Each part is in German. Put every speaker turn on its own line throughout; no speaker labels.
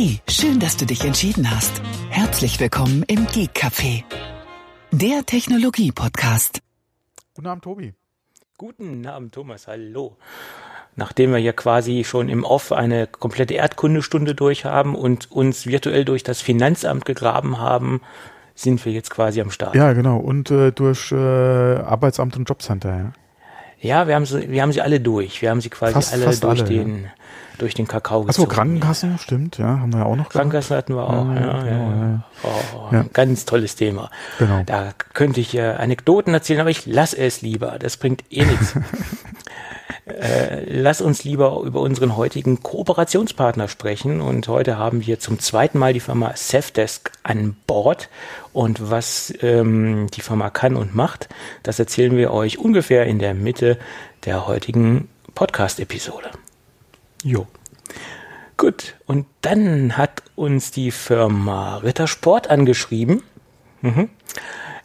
Hey, schön, dass du dich entschieden hast. Herzlich willkommen im Geek Café, der Technologie Podcast.
Guten Abend, Tobi.
Guten Abend, Thomas. Hallo. Nachdem wir ja quasi schon im Off eine komplette Erdkundestunde durch haben und uns virtuell durch das Finanzamt gegraben haben, sind wir jetzt quasi am Start.
Ja, genau. Und äh, durch äh, Arbeitsamt und Jobcenter, ja.
Ja, wir haben sie, wir haben sie alle durch. Wir haben sie quasi
Fast-
alle
fast
durch
alle,
den, durch den Kakao
Achso,
gezogen.
Krankenkassen, stimmt, ja, haben wir ja auch noch gehabt.
Krankenkassen hatten wir auch.
Ja,
Ja, ja,
genau,
ja. Oh,
Ja.
Ganz tolles Thema.
Genau.
Da könnte ich äh, Anekdoten erzählen, aber ich lass es lieber. Das bringt eh nichts. äh, lass uns lieber über unseren heutigen Kooperationspartner sprechen. Und heute haben wir zum zweiten Mal die Firma Safdesk an Bord. Und was ähm, die Firma kann und macht, das erzählen wir euch ungefähr in der Mitte der heutigen Podcast-Episode. Jo. Gut, und dann hat uns die Firma Rittersport angeschrieben. Mhm.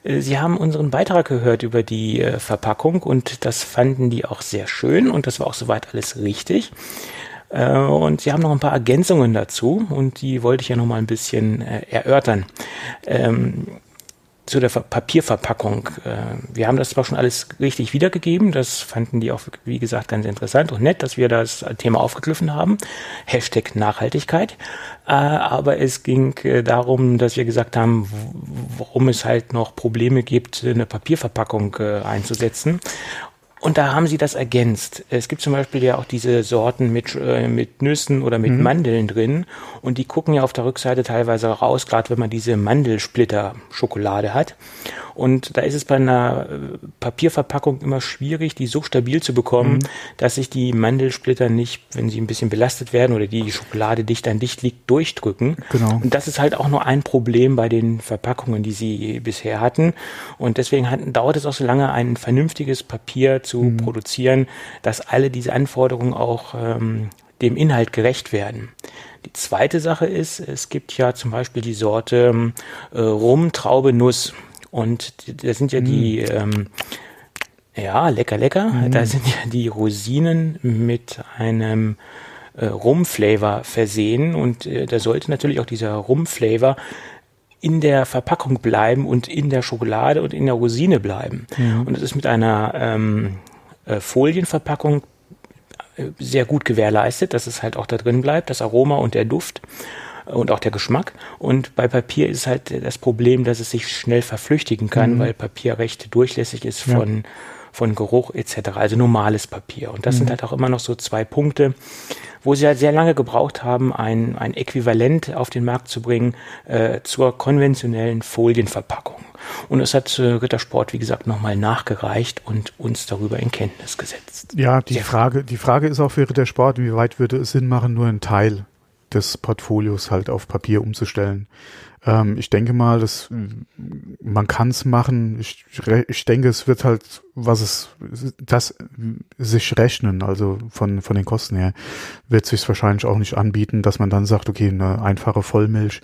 Äh, Sie haben unseren Beitrag gehört über die äh, Verpackung und das fanden die auch sehr schön und das war auch soweit alles richtig. Äh, und sie haben noch ein paar Ergänzungen dazu und die wollte ich ja noch mal ein bisschen erörtern. Ähm, zu der Ver Papierverpackung. Äh, wir haben das zwar schon alles richtig wiedergegeben, das fanden die auch, wie gesagt, ganz interessant und nett, dass wir das Thema aufgegriffen haben. Hashtag Nachhaltigkeit. Äh, aber es ging äh, darum, dass wir gesagt haben, warum es halt noch Probleme gibt, eine Papierverpackung einzusetzen. Und da haben sie das ergänzt. Es gibt zum Beispiel ja auch diese Sorten mit, äh, mit Nüssen oder mit Mandeln drin. Und die gucken ja auf der Rückseite teilweise raus, gerade wenn man diese Mandelsplitter-Schokolade hat. Und da ist es bei einer äh, Papierverpackung immer schwierig, die so stabil zu bekommen, dass sich die Mandelsplitter nicht, wenn sie ein bisschen belastet werden oder die Schokolade dicht an dicht liegt, durchdrücken.
Genau.
Und das ist halt auch nur ein Problem bei den Verpackungen, die sie bisher hatten. Und deswegen hatten, dauert es auch so lange, ein vernünftiges Papier zu produzieren, dass alle diese Anforderungen auch ähm, dem Inhalt gerecht werden. Die zweite Sache ist, es gibt ja zum Beispiel die Sorte ähm, äh, Rum, Traube, Nuss. Und das sind ja die, ähm, ja, lecker, lecker. Da sind ja die Rosinen mit einem äh, Rum-Flavor versehen. Und äh, da sollte natürlich auch dieser Rum-Flavor in der Verpackung bleiben und in der Schokolade und in der Rosine bleiben. Und es ist mit einer ähm, äh, Folienverpackung äh, sehr gut gewährleistet, dass es halt auch da drin bleibt, das Aroma und der Duft und auch der Geschmack. Und bei Papier ist halt das Problem, dass es sich schnell verflüchtigen kann, weil Papier recht durchlässig ist
Ja.
von, von Geruch etc. Also normales Papier. Und das sind halt auch immer noch so zwei Punkte, wo sie halt sehr lange gebraucht haben, ein, ein Äquivalent auf den Markt zu bringen äh, zur konventionellen Folienverpackung. Und es hat äh, Rittersport, wie gesagt, nochmal nachgereicht und uns darüber in Kenntnis gesetzt.
Ja, die
Sehr
Frage, die Frage ist auch für der Sport, wie weit würde es Sinn machen, nur einen Teil des Portfolios halt auf Papier umzustellen. Ähm, ich denke mal, dass man kann es machen. Ich, ich denke, es wird halt, was es, das sich rechnen, also von, von den Kosten her, wird sich wahrscheinlich auch nicht anbieten, dass man dann sagt, okay, eine einfache Vollmilch,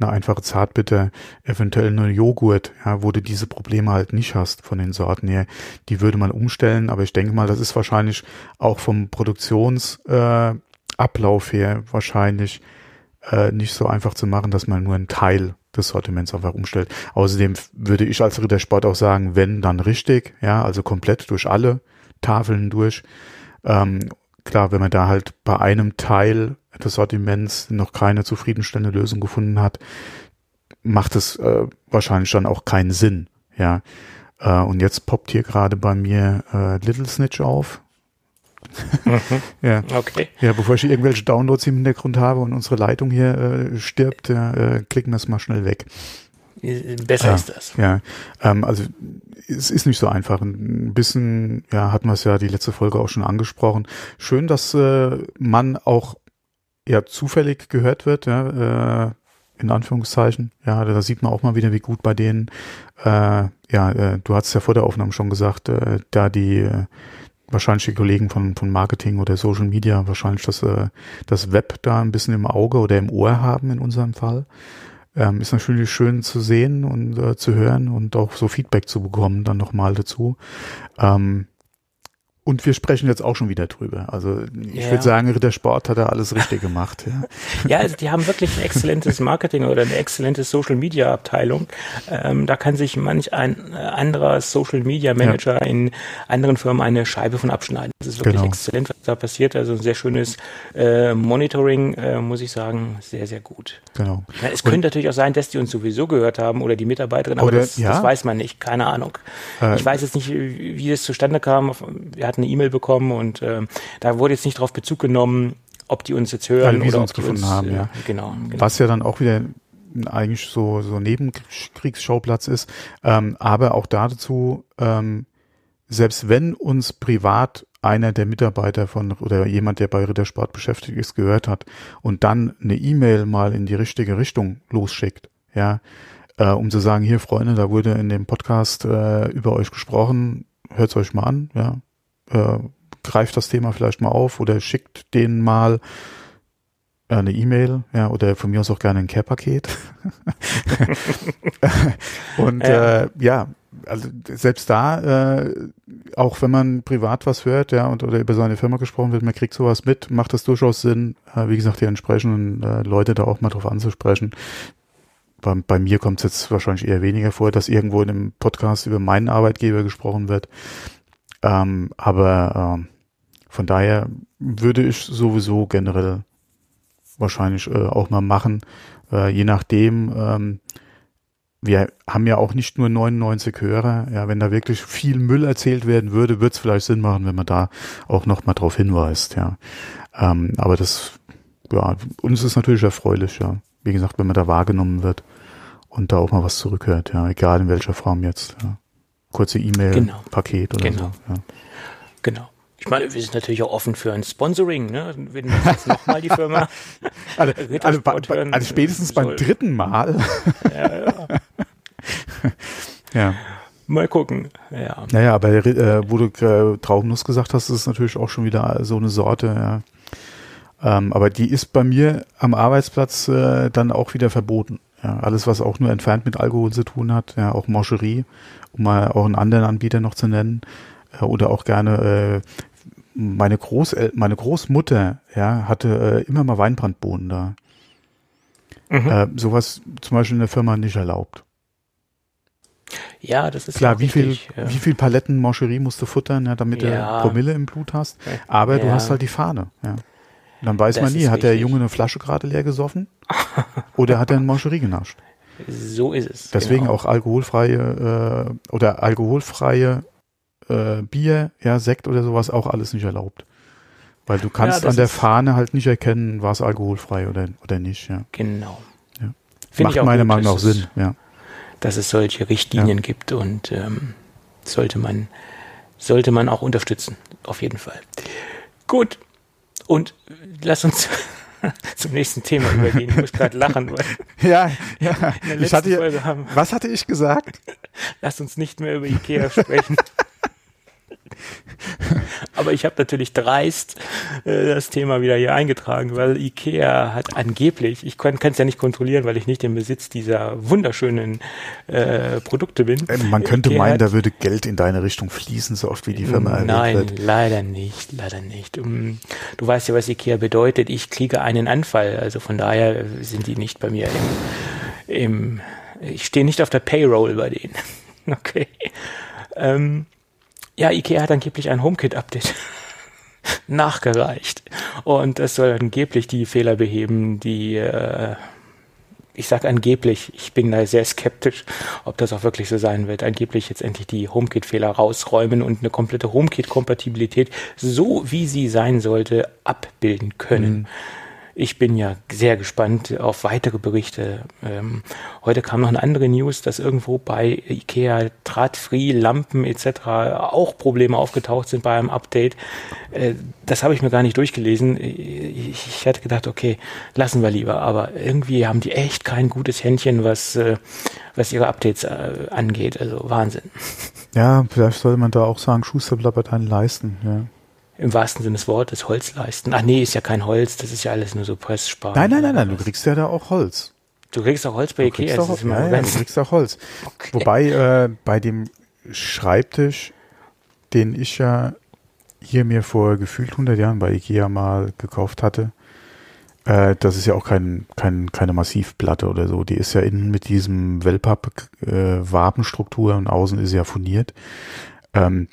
eine einfache Zartbitter, eventuell eine Joghurt, ja, wo du diese Probleme halt nicht hast von den Sorten her, die würde man umstellen, aber ich denke mal, das ist wahrscheinlich auch vom Produktions, äh, Ablauf her wahrscheinlich äh, nicht so einfach zu machen, dass man nur einen Teil des Sortiments einfach umstellt. Außerdem würde ich als Rittersport auch sagen, wenn, dann richtig, ja, also komplett durch alle Tafeln durch. Ähm, klar, wenn man da halt bei einem Teil des Sortiments noch keine zufriedenstellende Lösung gefunden hat, macht es äh, wahrscheinlich dann auch keinen Sinn, ja. Äh, und jetzt poppt hier gerade bei mir äh, Little Snitch auf. Ja.
Okay.
Ja, bevor ich irgendwelche Downloads im Hintergrund habe und unsere Leitung hier äh, stirbt, ja, äh, klicken wir es mal schnell weg.
Besser
Ah,
ist das.
Ja, ähm, also es ist nicht so einfach. Ein bisschen, ja, hatten wir es ja die letzte Folge auch schon angesprochen. Schön, dass äh, man auch ja zufällig gehört wird, ja, äh, in Anführungszeichen. Ja, da sieht man auch mal wieder, wie gut bei denen, äh, ja, äh, du hast ja vor der Aufnahme schon gesagt, äh, da die äh, wahrscheinlich die Kollegen von, von Marketing oder Social Media wahrscheinlich das, äh, das Web da ein bisschen im Auge oder im Ohr haben in unserem Fall. Ähm, ist natürlich schön zu sehen und äh, zu hören und auch so Feedback zu bekommen dann nochmal dazu. Ähm, Und wir sprechen jetzt auch schon wieder drüber. Also ich
Ja.
würde sagen, Rittersport hat da alles richtig gemacht. Ja.
Ja, also die haben wirklich ein exzellentes Marketing oder eine exzellente Social Media Abteilung. Ähm, da kann sich manch ein äh, anderer Social Media Manager in anderen Firmen eine Scheibe von abschneiden. Das ist wirklich
Genau.
exzellent, was da passiert. Also ein sehr schönes äh, Monitoring, äh, muss ich sagen, sehr, sehr gut.
Genau.
Ja, es könnte natürlich auch sein, dass die uns sowieso gehört haben oder die Mitarbeiterin, aber
Oder-
das,
ja.
das weiß man nicht, keine Ahnung.
Äh,
ich weiß jetzt nicht, wie wie das zustande kam. Wir hatten eine E-Mail bekommen und ähm, da wurde jetzt nicht darauf Bezug genommen, ob die uns jetzt hören
wie sie
oder
uns
ob die
gefunden
uns,
haben,
äh,
ja.
Genau, genau.
Was ja dann auch wieder eigentlich so, so Nebenkriegsschauplatz ist. Ähm, aber auch dazu, ähm, selbst wenn uns privat einer der Mitarbeiter von oder jemand, der bei Rittersport beschäftigt ist, gehört hat und dann eine E-Mail mal in die richtige Richtung losschickt, ja, äh, um zu sagen, hier Freunde, da wurde in dem Podcast äh, über euch gesprochen, hört's euch mal an, ja, äh, greift das Thema vielleicht mal auf oder schickt denen mal eine E-Mail, ja, oder von mir aus auch gerne ein Care-Paket. und
Ja.
äh, ja, also selbst da, äh, auch wenn man privat was hört, ja, und oder über seine Firma gesprochen wird, man kriegt sowas mit, macht das durchaus Sinn, äh, wie gesagt, die entsprechenden äh, Leute da auch mal drauf anzusprechen. Bei, bei mir kommt es jetzt wahrscheinlich eher weniger vor, dass irgendwo in einem Podcast über meinen Arbeitgeber gesprochen wird. Ähm, aber ähm, von daher würde ich sowieso generell wahrscheinlich äh, auch mal machen, äh, je nachdem. Ähm, wir haben ja auch nicht nur 99 Hörer. Ja, wenn da wirklich viel Müll erzählt werden würde, würde es vielleicht Sinn machen, wenn man da auch noch mal drauf hinweist. Ja, ähm, aber das, ja, uns ist natürlich erfreulich. Ja, wie gesagt, wenn man da wahrgenommen wird und da auch mal was zurückhört. Ja, egal in welcher Form jetzt. Ja. Kurze E-Mail,
Genau.
Oder
Genau.
so. Ja.
Genau. Ich meine, wir sind natürlich auch offen für ein Sponsoring, ne? Wenn wir jetzt nochmal die Firma.
Also, also,
hören
also spätestens beim
soll.
dritten Mal.
Ja, ja.
ja.
Mal gucken. Ja.
Naja, aber äh, wo du äh, Traubennuss gesagt hast, ist natürlich auch schon wieder so eine Sorte, ja. Ähm, aber die ist bei mir am Arbeitsplatz äh, dann auch wieder verboten. Ja, alles, was auch nur entfernt mit Alkohol zu tun hat, ja, auch Moscherie, um mal auch einen anderen Anbieter noch zu nennen, äh, oder auch gerne äh, meine Großel meine Großmutter, ja, hatte äh, immer mal Weinbrandbohnen da.
Mhm.
Äh, sowas zum Beispiel in der Firma nicht erlaubt.
ja, das ist
Klar, wie viel,
ja.
wie viel Paletten Moscherie musst du futtern, ja, damit
Ja.
du Promille im Blut hast. Aber du hast halt die Fahne, ja. Und dann weiß
Das
man nie, hat der. Junge eine Flasche gerade leer gesoffen oder hat er eine Moscherie genascht.
So ist es.
Deswegen
genau.
auch alkoholfreie äh, oder alkoholfreie äh, Bier, ja, Sekt oder sowas auch alles nicht erlaubt. Weil du kannst
das
an der Fahne halt nicht erkennen, war es alkoholfrei oder, oder nicht, ja.
Genau.
Ja. Macht
ich
meiner Meinung nach Sinn, ja.
Dass es solche Richtlinien gibt und ähm, sollte man sollte man auch unterstützen, auf jeden Fall. Gut. Und lass uns zum nächsten Thema übergehen. Ich muss gerade lachen, weil
Ja, ja.
in der
Ich
letzten
hatte,
Folge haben,
was hatte ich gesagt?
lass uns nicht mehr über Ikea sprechen. Aber ich habe natürlich dreist äh, das Thema wieder hier eingetragen, weil Ikea hat angeblich, ich kann es ja nicht kontrollieren, weil ich nicht im Besitz dieser wunderschönen äh, Produkte bin.
Äh, Man könnte
Ikea
meinen,
hat-
da würde Geld in deine Richtung fließen, so oft wie die Firma erwähnt
Nein,
wird.
leider nicht, leider nicht. Du weißt ja, was Ikea bedeutet. Ich kriege einen Anfall. Also von daher sind die nicht bei mir im, im ich stehe nicht auf der Payroll bei denen. Okay. Ähm, ja, Ikea hat angeblich ein HomeKit-Update nachgereicht. Und das soll angeblich die Fehler beheben, die äh, ich sage angeblich, ich bin da sehr skeptisch, ob das auch wirklich so sein wird. Angeblich jetzt endlich die HomeKit-Fehler rausräumen und eine komplette HomeKit-Kompatibilität, so wie sie sein sollte, abbilden können. Ich bin ja sehr gespannt auf weitere Berichte. Ähm, heute kam noch eine andere News, dass irgendwo bei IKEA Drahtfree, Lampen etc. auch Probleme aufgetaucht sind bei einem Update. Äh, das habe ich mir gar nicht durchgelesen. Ich, ich hatte gedacht, okay, lassen wir lieber. Aber irgendwie haben die echt kein gutes Händchen, was, äh, was ihre Updates äh, angeht. Also Wahnsinn.
Ja, vielleicht sollte man da auch sagen, Schuster bleibt deinen Leisten. Ja.
Im wahrsten Sinne des Wortes, Holzleisten. Ach nee, ist ja kein Holz, das ist ja alles nur so Pressspan.
Nein, nein, nein, nein, du kriegst ja da auch Holz.
Du kriegst auch Holz bei
Du
Ikea. das
auch,
ist immer
ja, ja, du kriegst auch Holz.
Okay.
Wobei äh, bei dem Schreibtisch, den ich ja hier mir vor gefühlt 100 Jahren bei Ikea mal gekauft hatte, äh, das ist ja auch kein, kein, keine Massivplatte oder so. Die ist ja innen mit diesem Wellpapp-Wabenstruktur äh, und außen ist ja furniert. Ähm,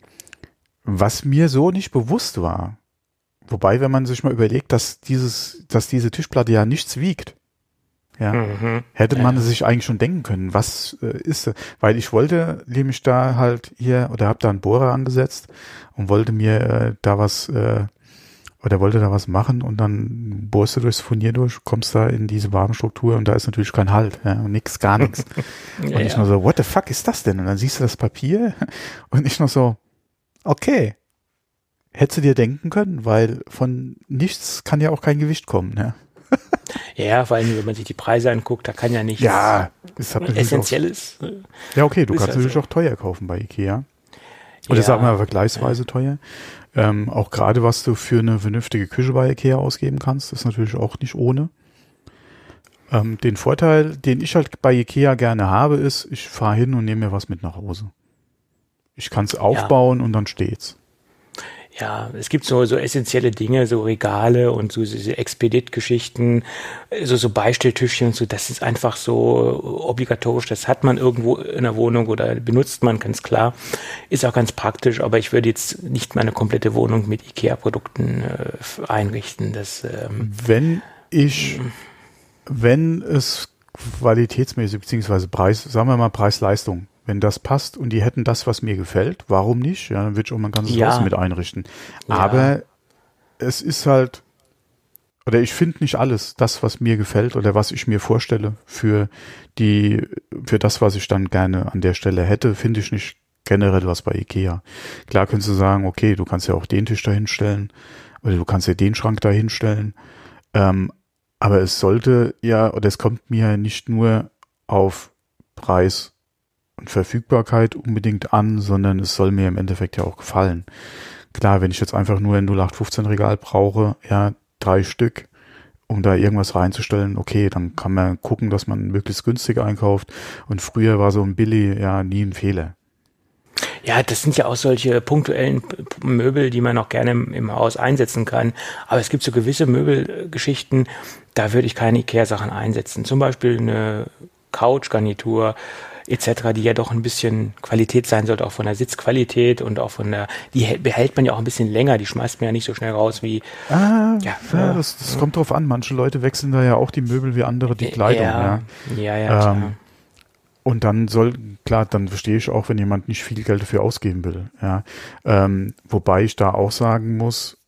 was mir so nicht bewusst war, wobei, wenn man sich mal überlegt, dass dieses, dass diese Tischplatte ja nichts wiegt, ja, mhm. hätte man ja. sich eigentlich schon denken können, was äh, ist, weil ich wollte nämlich da halt hier oder habe da einen Bohrer angesetzt und wollte mir äh, da was äh, oder wollte da was machen und dann bohrst du durchs Furnier durch, kommst da in diese Wabenstruktur und da ist natürlich kein Halt, ja, und nix, gar nichts. und ja, ich nur so, what the fuck ist das denn? Und dann siehst du das Papier und ich noch so, okay. Hättest du dir denken können, weil von nichts kann ja auch kein Gewicht kommen, ja.
ja, vor allem, wenn man sich die Preise anguckt, da kann ja nichts
ja,
es hat Essentielles.
Auch, ja, okay, du kannst also, natürlich auch teuer kaufen bei Ikea. Oder ja, sagen wir mal vergleichsweise ja. teuer. Ähm, auch gerade was du für eine vernünftige Küche bei Ikea ausgeben kannst, ist natürlich auch nicht ohne. Ähm, den Vorteil, den ich halt bei Ikea gerne habe, ist, ich fahre hin und nehme mir was mit nach Hause. Ich kann es aufbauen ja. und dann steht's.
Ja, es gibt so, so essentielle Dinge, so Regale und so diese Expedit-Geschichten, so, so Beistelltischchen und so, das ist einfach so obligatorisch, das hat man irgendwo in der Wohnung oder benutzt man, ganz klar. Ist auch ganz praktisch, aber ich würde jetzt nicht meine komplette Wohnung mit IKEA-Produkten äh, einrichten. Das, ähm,
wenn ich, wenn es qualitätsmäßig, beziehungsweise Preis, sagen wir mal Preis-Leistung, wenn das passt und die hätten das, was mir gefällt, warum nicht? Ja, dann würde ich auch mein ganzes ja. Haus mit einrichten. Ja. Aber es ist halt, oder ich finde nicht alles, das, was mir gefällt oder was ich mir vorstelle für die, für das, was ich dann gerne an der Stelle hätte, finde ich nicht generell was bei Ikea. Klar könntest du sagen, okay, du kannst ja auch den Tisch dahinstellen oder du kannst ja den Schrank dahinstellen. Ähm, aber es sollte ja, oder es kommt mir nicht nur auf Preis und Verfügbarkeit unbedingt an, sondern es soll mir im Endeffekt ja auch gefallen. Klar, wenn ich jetzt einfach nur ein 0815 Regal brauche, ja, drei Stück, um da irgendwas reinzustellen, okay, dann kann man gucken, dass man möglichst günstig einkauft. Und früher war so ein Billy ja nie ein Fehler.
Ja, das sind ja auch solche punktuellen Möbel, die man auch gerne im, im Haus einsetzen kann. Aber es gibt so gewisse Möbelgeschichten, da würde ich keine Ikea-Sachen einsetzen. Zum Beispiel eine Couchgarnitur etc., die ja doch ein bisschen Qualität sein sollte, auch von der Sitzqualität und auch von der, die behält man ja auch ein bisschen länger, die schmeißt man ja nicht so schnell raus wie.
Ah, ja, ja das, das kommt drauf an. Manche Leute wechseln da ja auch die Möbel wie andere die Kleidung. Ja,
ja, ja.
Ähm, und dann soll, klar, dann verstehe ich auch, wenn jemand nicht viel Geld dafür ausgeben will. Ja. Ähm, wobei ich da auch sagen muss,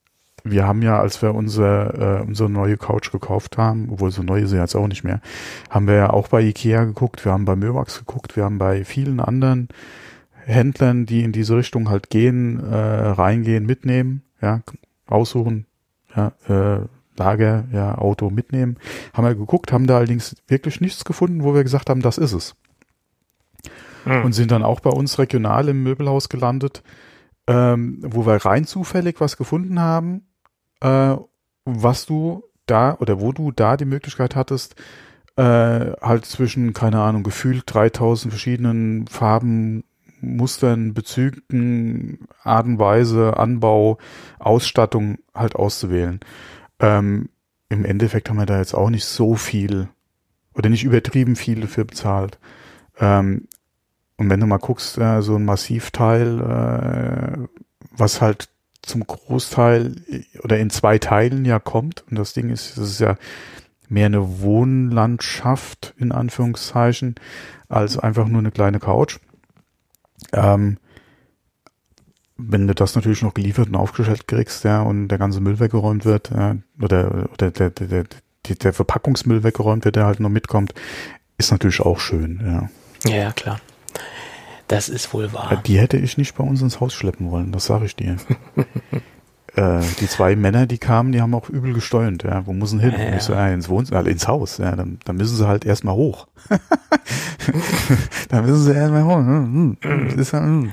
wir haben ja, als wir unser, äh, unsere neue Couch gekauft haben, obwohl so neu ist sie jetzt auch nicht mehr, haben wir ja auch bei Ikea geguckt, wir haben bei Möwax geguckt, wir haben bei vielen anderen Händlern, die in diese Richtung halt gehen, äh, reingehen, mitnehmen, ja, aussuchen, ja, äh, Lager, ja, Auto mitnehmen, haben wir geguckt, haben da allerdings wirklich nichts gefunden, wo wir gesagt haben, das ist es. Hm. Und sind dann auch bei uns regional im Möbelhaus gelandet, ähm, wo wir rein zufällig was gefunden haben, äh, was du da oder wo du da die Möglichkeit hattest, äh, halt zwischen, keine Ahnung, gefühlt 3000 verschiedenen Farben, Mustern, Bezügen, Art und Weise, Anbau, Ausstattung halt auszuwählen. Ähm, Im Endeffekt haben wir da jetzt auch nicht so viel oder nicht übertrieben viel dafür bezahlt. Ähm, und wenn du mal guckst, äh, so ein Massivteil, äh, was halt zum Großteil oder in zwei Teilen ja kommt. Und das Ding ist, das ist ja mehr eine Wohnlandschaft in Anführungszeichen als einfach nur eine kleine Couch. Ähm, wenn du das natürlich noch geliefert und aufgestellt kriegst, ja, und der ganze Müll weggeräumt wird, ja, oder, oder der, der, der, der Verpackungsmüll weggeräumt wird, der halt noch mitkommt, ist natürlich auch schön. Ja,
ja klar. Das ist wohl wahr.
Die hätte ich nicht bei uns ins Haus schleppen wollen, das sage ich dir. äh, die zwei Männer, die kamen, die haben auch übel gesteuert. Ja. Wo müssen hin? Ja, ja. So, äh, ins Wohnzimmer, äh, ins Haus. Ja, dann, dann müssen sie halt erstmal hoch. dann müssen sie erstmal hoch. Hm, hm. Ist, hm.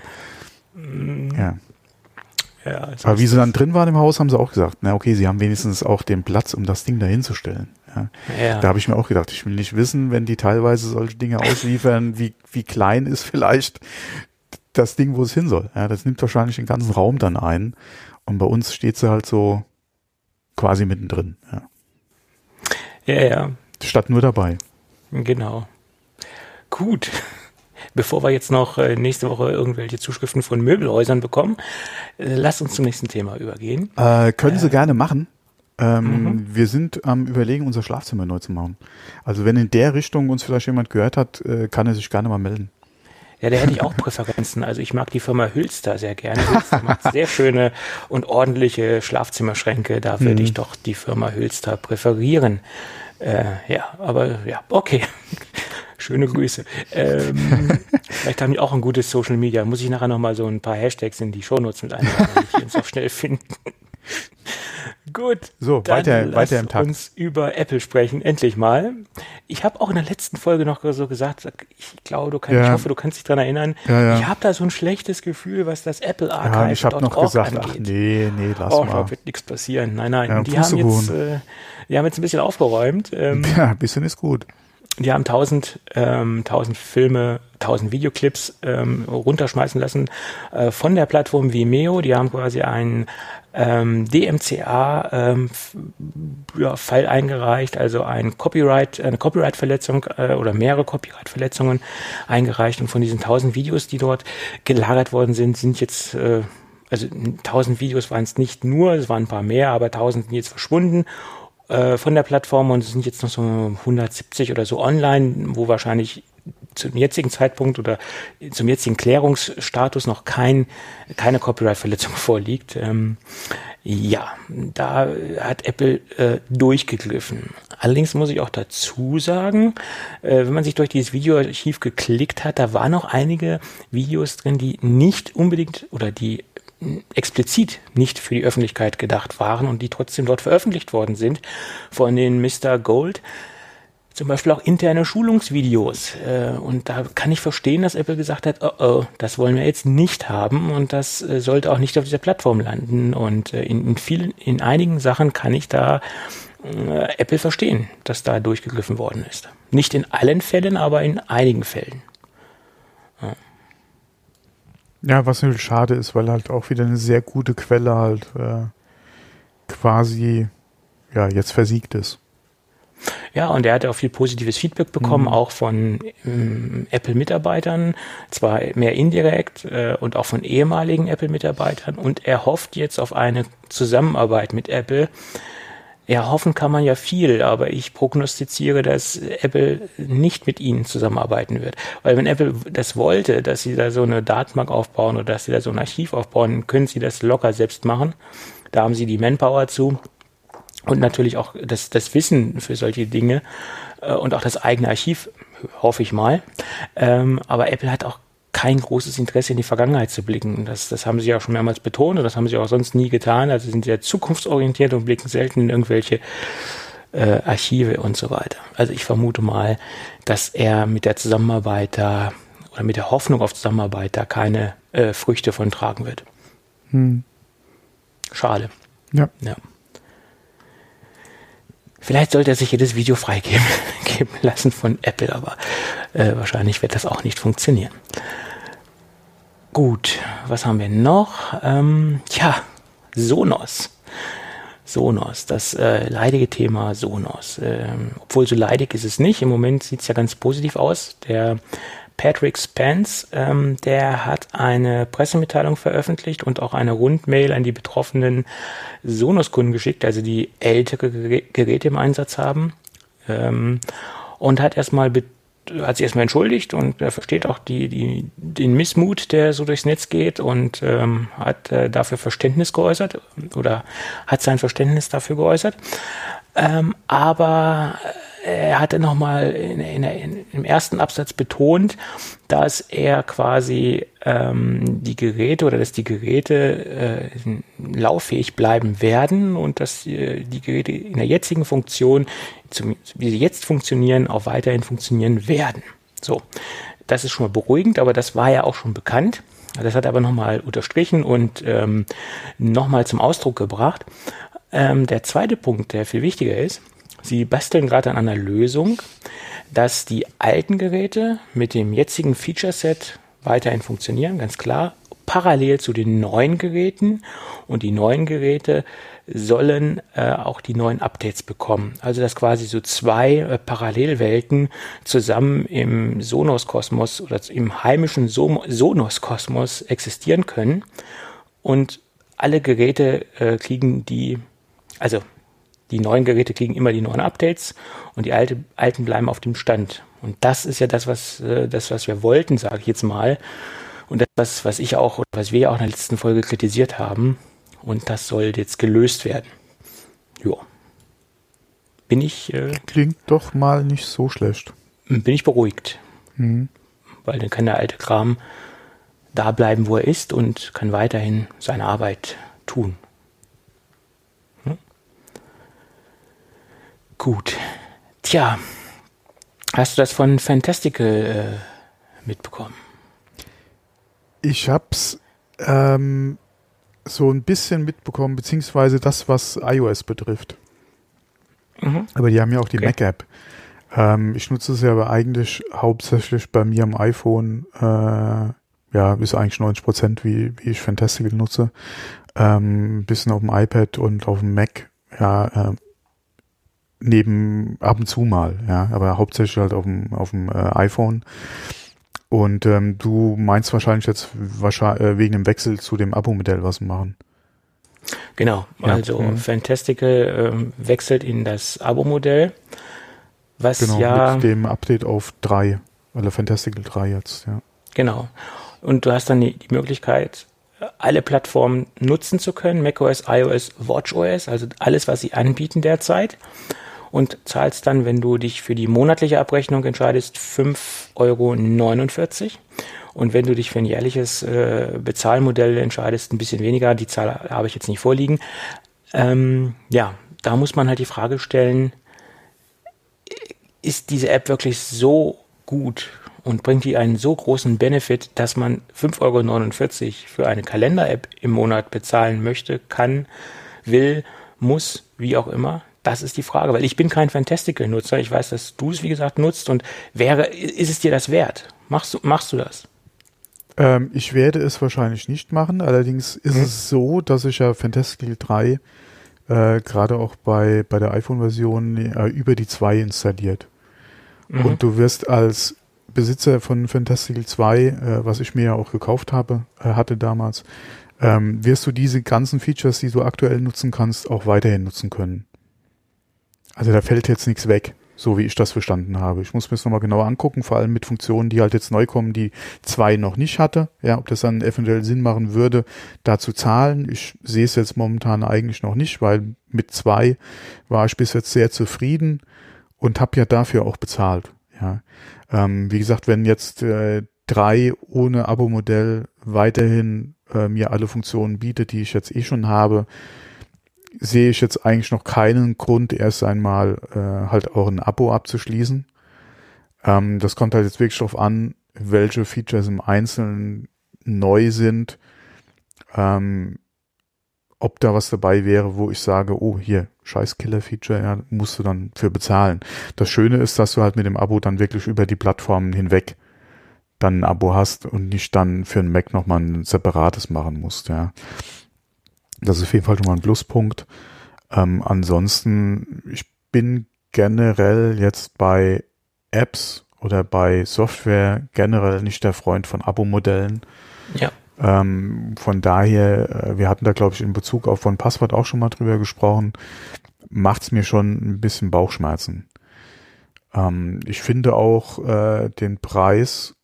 Ja. Ja, Aber wie sie dann drin waren im Haus, haben sie auch gesagt, na okay, sie haben wenigstens auch den Platz, um das Ding da hinzustellen. Ja. ja. Da habe ich mir auch gedacht, ich will nicht wissen, wenn die teilweise solche Dinge ausliefern, wie, wie klein ist vielleicht das Ding, wo es hin soll. Ja, das nimmt wahrscheinlich den ganzen Raum dann ein. Und bei uns steht sie halt so quasi mittendrin. Ja,
ja. ja.
Statt nur dabei.
Genau. Gut. Bevor wir jetzt noch äh, nächste Woche irgendwelche Zuschriften von Möbelhäusern bekommen, äh, lasst uns zum nächsten Thema übergehen.
Äh, können Sie gerne machen. Ähm, mhm. Wir sind am überlegen, unser Schlafzimmer neu zu machen. Also wenn in der Richtung uns vielleicht jemand gehört hat, äh, kann er sich gerne mal melden.
Ja, da hätte ich auch Präferenzen. Also ich mag die Firma Hülster sehr gerne. Hülster macht sehr schöne und ordentliche Schlafzimmerschränke. Da würde mhm. ich doch die Firma Hülster präferieren. Äh, ja, aber ja, okay. Schöne Grüße. Ähm, vielleicht haben die auch ein gutes Social Media. Muss ich nachher nochmal so ein paar Hashtags in die Shownotes mit einbauen, damit die uns auch schnell finden. Gut.
So, weiter, weiter im Tag.
uns über Apple sprechen, endlich mal. Ich habe auch in der letzten Folge noch so gesagt, ich glaube, du kannst, ja. ich hoffe, du kannst dich dran erinnern. Ja, ja. Ich habe da so ein schlechtes Gefühl, was das Apple Archive
ja, ich habe noch gesagt, angeht. ach nee, nee, lass oh, mal.
wird nichts passieren. Nein, nein, die haben jetzt, äh, die haben jetzt ein bisschen aufgeräumt.
Ähm, ja, ein bisschen ist gut.
Die haben tausend, ähm, tausend Filme, tausend Videoclips ähm, runterschmeißen lassen äh, von der Plattform Vimeo. Die haben quasi einen ähm, DMCA ähm, ja, Fall eingereicht, also ein Copyright, eine Copyright-Verletzung äh, oder mehrere Copyright-Verletzungen eingereicht. Und von diesen tausend Videos, die dort gelagert worden sind, sind jetzt äh, also tausend Videos waren es nicht nur, es waren ein paar mehr, aber tausend sind jetzt verschwunden äh, von der Plattform. Und es sind jetzt noch so 170 oder so online, wo wahrscheinlich zum jetzigen Zeitpunkt oder zum jetzigen Klärungsstatus noch kein, keine Copyright-Verletzung vorliegt. Ähm, ja, da hat Apple äh, durchgegriffen. Allerdings muss ich auch dazu sagen, äh, wenn man sich durch dieses Videoarchiv geklickt hat, da waren noch einige Videos drin, die nicht unbedingt oder die explizit nicht für die Öffentlichkeit gedacht waren und die trotzdem dort veröffentlicht worden sind von den Mr. Gold. Zum Beispiel auch interne Schulungsvideos. Äh, und da kann ich verstehen, dass Apple gesagt hat, oh oh, das wollen wir jetzt nicht haben und das äh, sollte auch nicht auf dieser Plattform landen. Und äh, in, vielen, in einigen Sachen kann ich da Apple verstehen, dass da durchgegriffen worden ist. Nicht in allen Fällen, aber in einigen Fällen.
Ja. Ja, was natürlich schade ist, weil halt auch wieder eine sehr gute Quelle halt äh, quasi ja jetzt versiegt ist.
Ja, und er hat auch viel positives Feedback bekommen, mhm. auch von ähm, Apple-Mitarbeitern, zwar mehr indirekt äh, und auch von ehemaligen Apple-Mitarbeitern. Und er hofft jetzt auf eine Zusammenarbeit mit Apple, ja, hoffen kann man ja viel, aber ich prognostiziere, dass Apple nicht mit ihnen zusammenarbeiten wird. Weil wenn Apple das wollte, dass sie da so eine Datenbank aufbauen oder dass sie da so ein Archiv aufbauen, können sie das locker selbst machen. Da haben sie die Manpower zu und natürlich auch das, das Wissen für solche Dinge äh, und auch das eigene Archiv, hoffe ich mal. Ähm, aber Apple hat auch kein großes Interesse in die Vergangenheit zu blicken. Das, das haben sie ja schon mehrmals betont und das haben sie auch sonst nie getan. Also sind sehr zukunftsorientiert und blicken selten in irgendwelche äh, Archive und so weiter. Also ich vermute mal, dass er mit der Zusammenarbeit da oder mit der Hoffnung auf Zusammenarbeit da keine äh, Früchte von tragen wird. Hm. Schade.
Ja. ja.
Vielleicht sollte er sich jedes Video freigeben lassen von Apple, aber äh, wahrscheinlich wird das auch nicht funktionieren. Gut, was haben wir noch? Ähm, ja, Sonos. Sonos, das äh, leidige Thema Sonos. Ähm, obwohl so leidig ist es nicht. Im Moment sieht es ja ganz positiv aus. Der Patrick Spence, ähm, der hat eine Pressemitteilung veröffentlicht und auch eine Rundmail an die betroffenen Sonos-Kunden geschickt, also die ältere Geräte im Einsatz haben. Ähm, und hat erstmal hat sich erstmal entschuldigt und er versteht auch die, die, den Missmut, der so durchs Netz geht und ähm, hat äh, dafür Verständnis geäußert oder hat sein Verständnis dafür geäußert. Ähm, aber er hatte nochmal in, in, in, im ersten Absatz betont, dass er quasi ähm, die Geräte oder dass die Geräte äh, lauffähig bleiben werden und dass äh, die Geräte in der jetzigen Funktion, zum, wie sie jetzt funktionieren, auch weiterhin funktionieren werden. So, das ist schon mal beruhigend, aber das war ja auch schon bekannt. Das hat er aber nochmal unterstrichen und ähm, nochmal zum Ausdruck gebracht. Ähm, der zweite Punkt, der viel wichtiger ist, Sie basteln gerade an einer Lösung, dass die alten Geräte mit dem jetzigen Feature-Set weiterhin funktionieren, ganz klar, parallel zu den neuen Geräten. Und die neuen Geräte sollen äh, auch die neuen Updates bekommen. Also dass quasi so zwei äh, Parallelwelten zusammen im Sonos-Kosmos oder im heimischen so Sonos-Kosmos existieren können. Und alle Geräte äh, kriegen die, also die neuen Geräte kriegen immer die neuen Updates und die alte, alten bleiben auf dem Stand. Und das ist ja das, was, äh, das, was wir wollten, sage ich jetzt mal. Und das, was ich auch, was wir auch in der letzten Folge kritisiert haben, und das soll jetzt gelöst werden. Ja. Bin ich. Äh,
Klingt doch mal nicht so schlecht.
Bin ich beruhigt. Mhm. Weil dann kann der alte Kram da bleiben, wo er ist und kann weiterhin seine Arbeit tun. Gut. Tja, hast du das von Fantastical äh, mitbekommen?
Ich hab's ähm, so ein bisschen mitbekommen, beziehungsweise das, was iOS betrifft. Mhm. Aber die haben ja auch die okay. Mac-App. Ähm, ich nutze es ja aber eigentlich hauptsächlich bei mir am iPhone. Äh, ja, ist eigentlich 90 Prozent, wie, wie ich Fantastical nutze. Ähm, bisschen auf dem iPad und auf dem Mac. Ja, äh, neben ab und zu mal, ja, aber hauptsächlich halt auf dem, auf dem äh, iPhone. Und ähm, du meinst wahrscheinlich jetzt wahrscheinlich, äh, wegen dem Wechsel zu dem Abo-Modell was machen.
Genau, ja. also mhm. Fantastical ähm, wechselt in das Abo-Modell, was genau, ja
mit dem Update auf 3, oder Fantastical 3 jetzt, ja.
Genau. Und du hast dann die, die Möglichkeit, alle Plattformen nutzen zu können, macOS, iOS, WatchOS, also alles, was sie anbieten derzeit und zahlst dann, wenn du dich für die monatliche Abrechnung entscheidest, 5,49 Euro. Und wenn du dich für ein jährliches äh, Bezahlmodell entscheidest, ein bisschen weniger, die Zahl habe ich jetzt nicht vorliegen. Ähm, ja, da muss man halt die Frage stellen, ist diese App wirklich so gut und bringt die einen so großen Benefit, dass man 5,49 Euro für eine Kalender-App im Monat bezahlen möchte, kann, will, muss, wie auch immer? Das ist die Frage, weil ich bin kein Fantastical-Nutzer. Ich weiß, dass du es, wie gesagt, nutzt und wäre, ist es dir das wert? Machst du, machst du das?
Ähm, ich werde es wahrscheinlich nicht machen. Allerdings ist mhm. es so, dass ich ja Fantastical 3 äh, gerade auch bei, bei der iPhone-Version äh, über die 2 installiert. Mhm. Und du wirst als Besitzer von Fantastical 2, äh, was ich mir ja auch gekauft habe, äh, hatte damals, ähm, wirst du diese ganzen Features, die du aktuell nutzen kannst, auch weiterhin nutzen können. Also da fällt jetzt nichts weg, so wie ich das verstanden habe. Ich muss mir das nochmal genauer angucken, vor allem mit Funktionen, die halt jetzt neu kommen, die zwei noch nicht hatte. Ja, ob das dann eventuell Sinn machen würde, da zu zahlen. Ich sehe es jetzt momentan eigentlich noch nicht, weil mit zwei war ich bis jetzt sehr zufrieden und habe ja dafür auch bezahlt. Ja, ähm, wie gesagt, wenn jetzt äh, drei ohne Abo-Modell weiterhin äh, mir alle Funktionen bietet, die ich jetzt eh schon habe, sehe ich jetzt eigentlich noch keinen Grund, erst einmal äh, halt auch ein Abo abzuschließen. Ähm, das kommt halt jetzt wirklich darauf an, welche Features im Einzelnen neu sind. Ähm, ob da was dabei wäre, wo ich sage, oh, hier, scheiß Killer-Feature, ja, musst du dann für bezahlen. Das Schöne ist, dass du halt mit dem Abo dann wirklich über die Plattformen hinweg dann ein Abo hast und nicht dann für einen Mac nochmal ein separates machen musst, ja. Das ist auf jeden Fall schon mal ein Pluspunkt. Ähm, ansonsten, ich bin generell jetzt bei Apps oder bei Software generell nicht der Freund von Abo-Modellen.
Ja.
Ähm, von daher, äh, wir hatten da, glaube ich, in Bezug auf von Passwort auch schon mal drüber gesprochen, macht's mir schon ein bisschen Bauchschmerzen. Ähm, ich finde auch äh, den Preis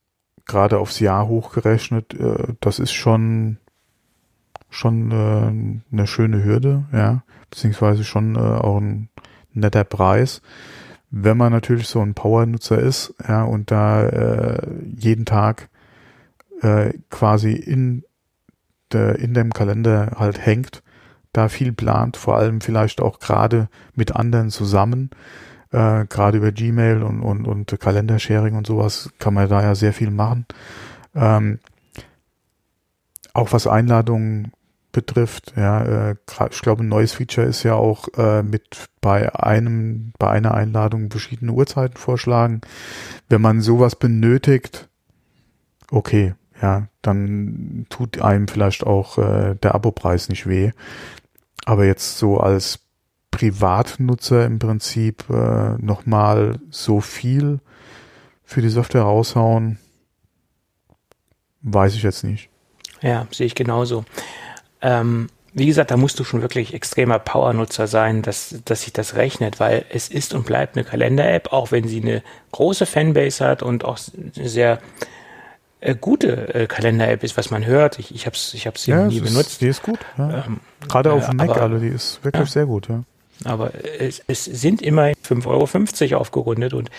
gerade aufs Jahr hochgerechnet, äh, das ist schon schon äh, eine schöne Hürde, ja, beziehungsweise schon äh, auch ein netter Preis. Wenn man natürlich so ein Power-Nutzer ist, ja, und da äh, jeden Tag äh, quasi in der, in dem Kalender halt hängt, da viel plant, vor allem vielleicht auch gerade mit anderen zusammen, äh, gerade über Gmail und, und, und Kalendersharing und sowas kann man da ja sehr viel machen. Ähm, auch was Einladungen betrifft. Ja, äh, ich glaube, ein neues Feature ist ja auch äh, mit bei einem, bei einer Einladung verschiedene Uhrzeiten vorschlagen. Wenn man sowas benötigt, okay, ja, dann tut einem vielleicht auch äh, der Abopreis nicht weh. Aber jetzt so als Privatnutzer im Prinzip äh, nochmal so viel für die Software raushauen, weiß ich jetzt nicht.
Ja, sehe ich genauso. Ähm, wie gesagt, da musst du schon wirklich extremer Power-Nutzer sein, dass, dass sich das rechnet, weil es ist und bleibt eine Kalender-App, auch wenn sie eine große Fanbase hat und auch eine sehr äh, gute äh, Kalender-App ist, was man hört. Ich, ich habe ich hab sie ja, nie benutzt.
Ist, die ist gut. Ja. Ähm, Gerade auf dem äh, Mac, also die ist wirklich ja. sehr gut. Ja.
Aber es, es sind immerhin 5,50 Euro aufgerundet und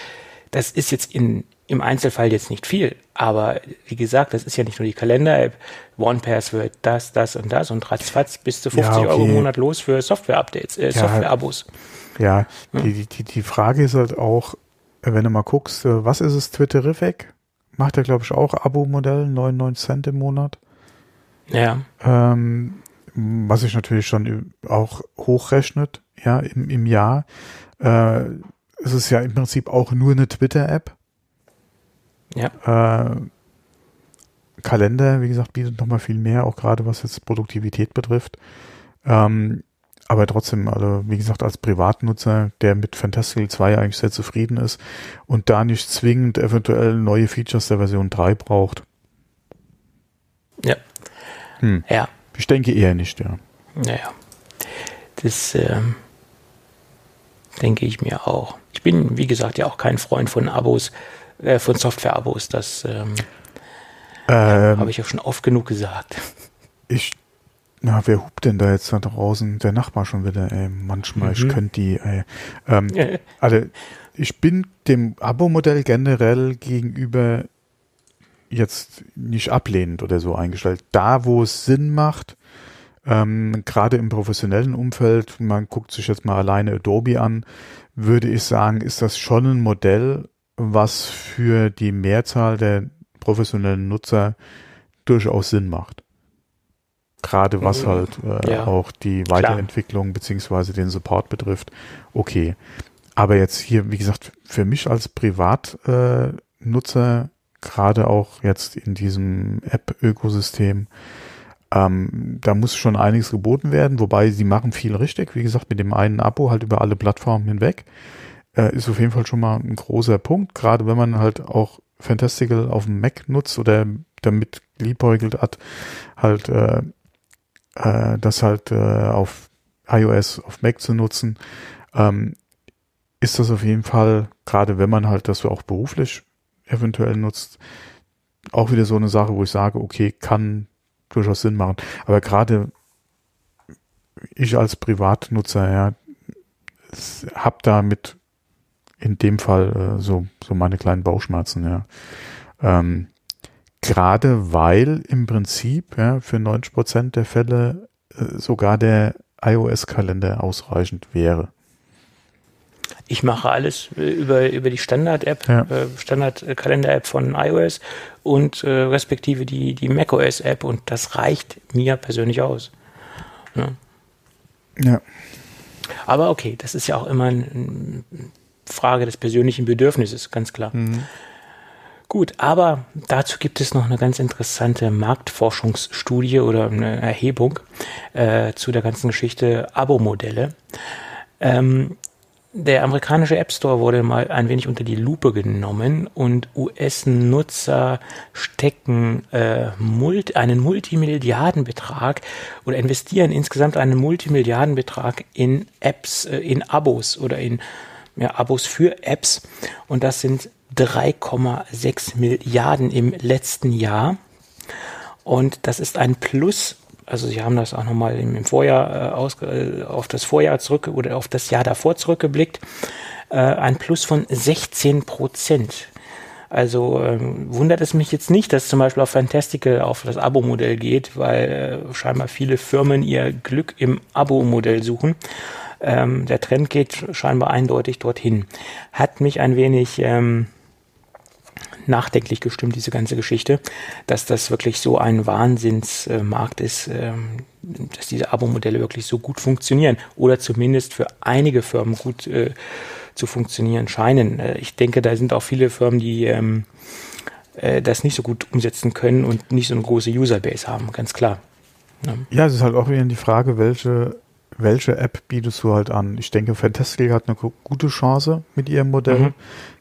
das ist jetzt in, im Einzelfall jetzt nicht viel, aber wie gesagt, das ist ja nicht nur die Kalender-App. OnePass wird das, das und das und ratzfatz bis zu 50 ja, okay. Euro im Monat los für Software-Updates, äh, Software-Abos.
Ja, ja, Die, die, die Frage ist halt auch, wenn du mal guckst, äh, was ist es, Twitterific? Macht er, glaube ich, auch Abo-Modell, 99 Cent im Monat.
Ja.
Ähm, was sich natürlich schon auch hochrechnet, ja, im, im Jahr. Äh, es ist ja im Prinzip auch nur eine Twitter-App.
Ja.
Äh, Kalender, wie gesagt, bietet nochmal viel mehr, auch gerade was jetzt Produktivität betrifft. Ähm, aber trotzdem, also wie gesagt, als Privatnutzer, der mit Fantastical 2 eigentlich sehr zufrieden ist und da nicht zwingend eventuell neue Features der Version 3 braucht.
Ja.
Hm. Ja. Ich denke eher nicht, ja.
Naja. Das ähm, denke ich mir auch. Ich bin, wie gesagt, ja auch kein Freund von Abos, äh, von Software-Abos. Das ähm, ähm, habe ich ja schon oft genug gesagt.
Ich, na, wer hupt denn da jetzt da draußen? Der Nachbar schon wieder, ey. Manchmal, mhm. ich könnte die, ey. Ähm, also, ich bin dem Abo-Modell generell gegenüber jetzt nicht ablehnend oder so eingestellt. Da, wo es Sinn macht, ähm, gerade im professionellen Umfeld, man guckt sich jetzt mal alleine Adobe an, würde ich sagen, ist das schon ein Modell, was für die Mehrzahl der professionellen Nutzer durchaus Sinn macht. Gerade was mhm. halt äh, ja, auch die Weiterentwicklung klar. beziehungsweise den Support betrifft. Okay. Aber jetzt hier, wie gesagt, für mich als Privatnutzer, äh, gerade auch jetzt in diesem App-Ökosystem, ähm, da muss schon einiges geboten werden, wobei sie machen viel richtig. Wie gesagt, mit dem einen Abo halt über alle Plattformen hinweg. Äh, ist auf jeden Fall schon mal ein großer Punkt, gerade wenn man halt auch Fantastical auf dem Mac nutzt oder damit liebäugelt hat, halt äh, äh, das halt äh, auf iOS, auf Mac zu nutzen, ähm, ist das auf jeden Fall, gerade wenn man halt das auch beruflich eventuell nutzt, auch wieder so eine Sache, wo ich sage, okay, kann durchaus Sinn machen. Aber gerade ich als Privatnutzer, ja, hab da mit in dem Fall äh, so, so meine kleinen Bauchschmerzen, ja. Ähm, Gerade weil im Prinzip ja, für 90 Prozent der Fälle äh, sogar der iOS-Kalender ausreichend wäre.
Ich mache alles äh, über, über die Standard-App, ja. äh, Standard-Kalender-App von iOS und äh, respektive die, die macOS-App und das reicht mir persönlich aus.
Ja. ja.
Aber okay, das ist ja auch immer eine Frage des persönlichen Bedürfnisses, ganz klar. Mhm. Gut, aber dazu gibt es noch eine ganz interessante Marktforschungsstudie oder eine Erhebung äh, zu der ganzen Geschichte Abo-Modelle. Ähm, der amerikanische App Store wurde mal ein wenig unter die Lupe genommen und US-Nutzer stecken äh, Multi, einen Multimilliardenbetrag oder investieren insgesamt einen Multimilliardenbetrag in Apps, äh, in Abos oder in ja, Abos für Apps. Und das sind 3,6 Milliarden im letzten Jahr. Und das ist ein Plus also sie haben das auch nochmal im, im Vorjahr äh, aus, äh, auf das Vorjahr zurück oder auf das Jahr davor zurückgeblickt, äh, ein Plus von 16 Prozent. Also ähm, wundert es mich jetzt nicht, dass zum Beispiel auf Fantastical auf das Abo-Modell geht, weil äh, scheinbar viele Firmen ihr Glück im Abo-Modell suchen. Ähm, der Trend geht scheinbar eindeutig dorthin. Hat mich ein wenig ähm, nachdenklich gestimmt, diese ganze Geschichte, dass das wirklich so ein Wahnsinnsmarkt ist, ähm, dass diese Abo-Modelle wirklich so gut funktionieren oder zumindest für einige Firmen gut äh, zu funktionieren scheinen. Äh, ich denke, da sind auch viele Firmen, die ähm, äh, das nicht so gut umsetzen können und nicht so eine große Userbase haben, ganz klar.
Ja. ja, es ist halt auch wieder die Frage, welche, welche App bietest du halt an? Ich denke, Fantastic hat eine gute Chance mit ihrem Modell. Mhm.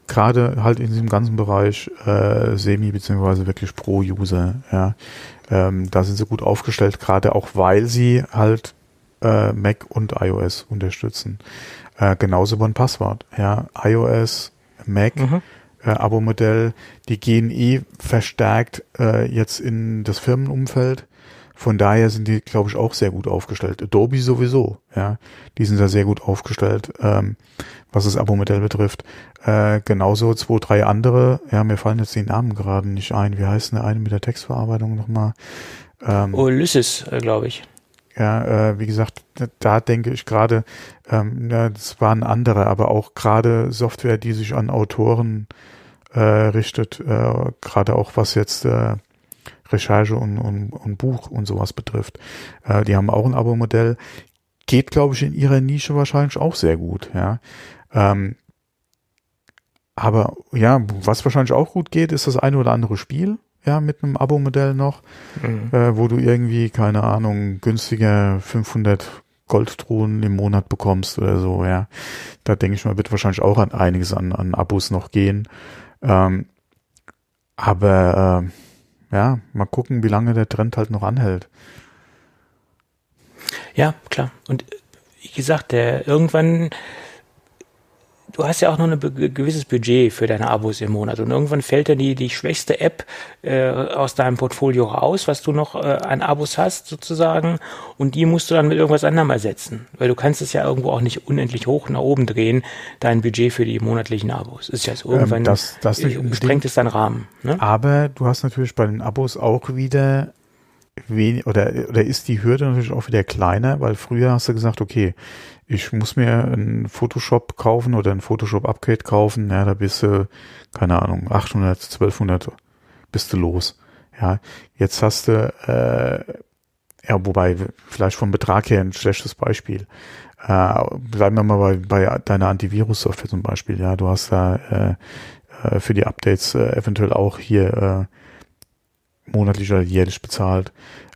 Gerade halt in diesem ganzen Bereich äh, Semi- beziehungsweise wirklich Pro-User, ja. Ähm, da sind sie gut aufgestellt, gerade auch weil sie halt äh, Mac und iOS unterstützen. Äh, genauso beim Passwort. Ja, iOS, Mac, mhm. äh, Abo-Modell, die gehen eh verstärkt äh, jetzt in das Firmenumfeld. Von daher sind die, glaube ich, auch sehr gut aufgestellt. Adobe sowieso, ja. Die sind da sehr gut aufgestellt, ähm, was das Abo-Modell betrifft. Äh, genauso zwei, drei andere, ja, mir fallen jetzt die Namen gerade nicht ein. Wie heißt denn der eine mit der Textverarbeitung nochmal?
Ähm, Ulysses, äh, glaube ich.
Ja, äh, wie gesagt, da denke ich gerade, ähm, ja, das waren andere, aber auch gerade Software, die sich an Autoren äh, richtet, äh, gerade auch was jetzt äh, Recherche und, und, und Buch und sowas betrifft. Äh, die haben auch ein Abo-Modell. Geht, glaube ich, in ihrer Nische wahrscheinlich auch sehr gut, ja. Ähm, aber ja, was wahrscheinlich auch gut geht, ist das eine oder andere Spiel ja, mit einem Abo-Modell noch, mhm. äh, wo du irgendwie, keine Ahnung, günstiger 500 Goldtruhen im Monat bekommst oder so, ja. Da denke ich mal, wird wahrscheinlich auch an einiges an, an Abos noch gehen. Ähm, aber äh, ja, mal gucken, wie lange der Trend halt noch anhält.
Ja, klar. Und wie gesagt, der irgendwann du hast ja auch noch ein gewisses Budget für deine Abos im Monat und irgendwann fällt dann die, die schwächste App äh, aus deinem Portfolio raus, was du noch äh, an Abos hast sozusagen und die musst du dann mit irgendwas anderem ersetzen, weil du kannst es ja irgendwo auch nicht unendlich hoch nach oben drehen, dein Budget für die monatlichen Abos. Ist ja so ähm, irgendwann
ähm, das, das nicht
äh, sprengt es deinen Rahmen.
Ne? Aber du hast natürlich bei den Abos auch wieder wenig, oder, oder ist die Hürde natürlich auch wieder kleiner, weil früher hast du gesagt, okay, ich muss mir ein Photoshop kaufen oder ein Photoshop-Upgrade kaufen, ja, da bist du, keine Ahnung, 800, 1200 bist du los. Ja, jetzt hast du, äh, ja, wobei, vielleicht vom Betrag her ein schlechtes Beispiel. Äh, bleiben wir mal bei, bei deiner Antivirus-Software zum Beispiel. Ja, du hast da äh, äh, für die Updates äh, eventuell auch hier äh, monatlich oder jährlich bezahlt.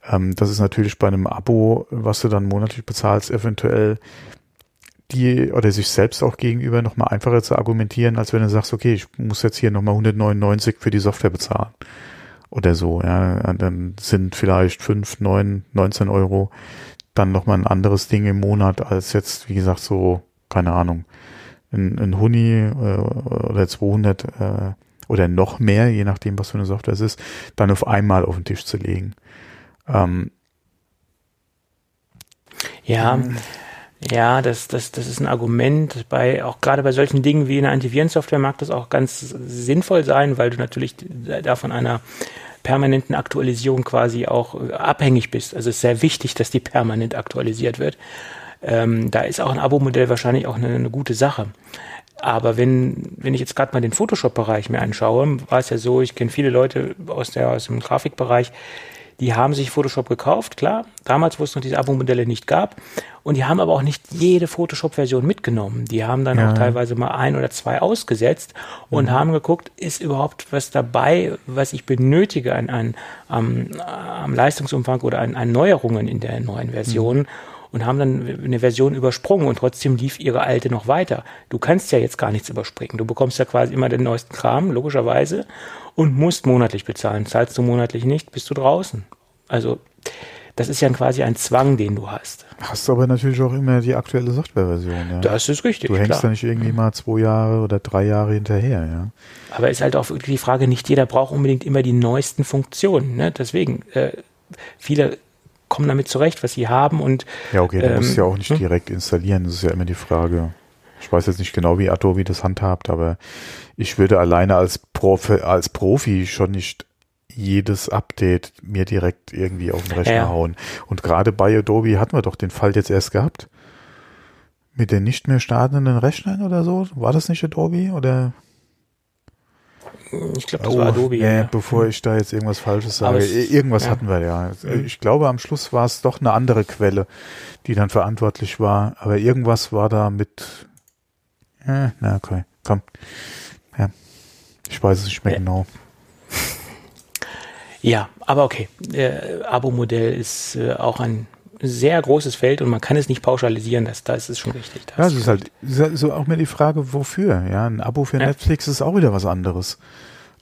Ähm, das ist natürlich bei einem Abo, was du dann monatlich bezahlst, eventuell die oder sich selbst auch gegenüber nochmal einfacher zu argumentieren, als wenn du sagst, okay, ich muss jetzt hier nochmal 199 für die Software bezahlen oder so. Ja, dann sind vielleicht 5, 9, 19 Euro dann nochmal ein anderes Ding im Monat als jetzt, wie gesagt, so, keine Ahnung, ein, Huni äh, oder 200 äh, oder noch mehr, je nachdem, was für eine Software es ist, dann auf einmal auf den Tisch zu legen. Ähm,
ja, ähm, ja, das, das, das ist ein Argument. Bei, auch gerade bei solchen Dingen wie eine Antivirensoftware mag das auch ganz sinnvoll sein, weil du natürlich da von einer permanenten Aktualisierung quasi auch abhängig bist. Also es ist sehr wichtig, dass die permanent aktualisiert wird. Ähm, da ist auch ein Abo-Modell wahrscheinlich auch eine, eine gute Sache. Aber wenn, wenn ich jetzt gerade mal den Photoshop-Bereich mir anschaue, war es ja so, ich kenne viele Leute aus, der, aus dem Grafikbereich, die haben sich Photoshop gekauft, klar, damals, wo es noch diese Abo-Modelle nicht gab. Und die haben aber auch nicht jede Photoshop-Version mitgenommen. Die haben dann ja. auch teilweise mal ein oder zwei ausgesetzt und mhm. haben geguckt, ist überhaupt was dabei, was ich benötige an, an, am, am Leistungsumfang oder an, an Neuerungen in der neuen Version. Mhm und haben dann eine Version übersprungen und trotzdem lief ihre alte noch weiter. Du kannst ja jetzt gar nichts überspringen. Du bekommst ja quasi immer den neuesten Kram, logischerweise, und musst monatlich bezahlen. Zahlst du monatlich nicht, bist du draußen. Also das ist ja quasi ein Zwang, den du hast.
Hast du aber natürlich auch immer die aktuelle Softwareversion. Ja.
Das ist richtig.
Du hängst klar. da nicht irgendwie mal zwei Jahre oder drei Jahre hinterher. Ja.
Aber ist halt auch wirklich die Frage, nicht jeder braucht unbedingt immer die neuesten Funktionen. Ne? Deswegen, äh, viele kommen damit zurecht, was sie haben und
ja okay, du ähm, musst ja auch nicht hm? direkt installieren. Das ist ja immer die Frage. Ich weiß jetzt nicht genau, wie Adobe das handhabt, aber ich würde alleine als, Profi, als Profi schon nicht jedes Update mir direkt irgendwie auf den Rechner ja. hauen. Und gerade bei Adobe hatten wir doch den Fall jetzt erst gehabt. Mit den nicht mehr startenden Rechnern oder so. War das nicht Adobe oder?
Ich glaube, das oh, war Adobe.
Nee, ja. bevor ich da jetzt irgendwas Falsches sage. irgendwas ja. hatten wir ja. Mhm. Ich glaube, am Schluss war es doch eine andere Quelle, die dann verantwortlich war. Aber irgendwas war da mit. Äh, na, okay, komm. Ja. Ich weiß es nicht mehr ja. genau.
Ja, aber okay. Äh, Abo-Modell ist äh, auch ein sehr großes Feld und man kann es nicht pauschalisieren, das, da ist schon richtig.
Ja, es ist halt, halt so auch mehr die Frage, wofür. Ja, ein Abo für ja. Netflix ist auch wieder was anderes.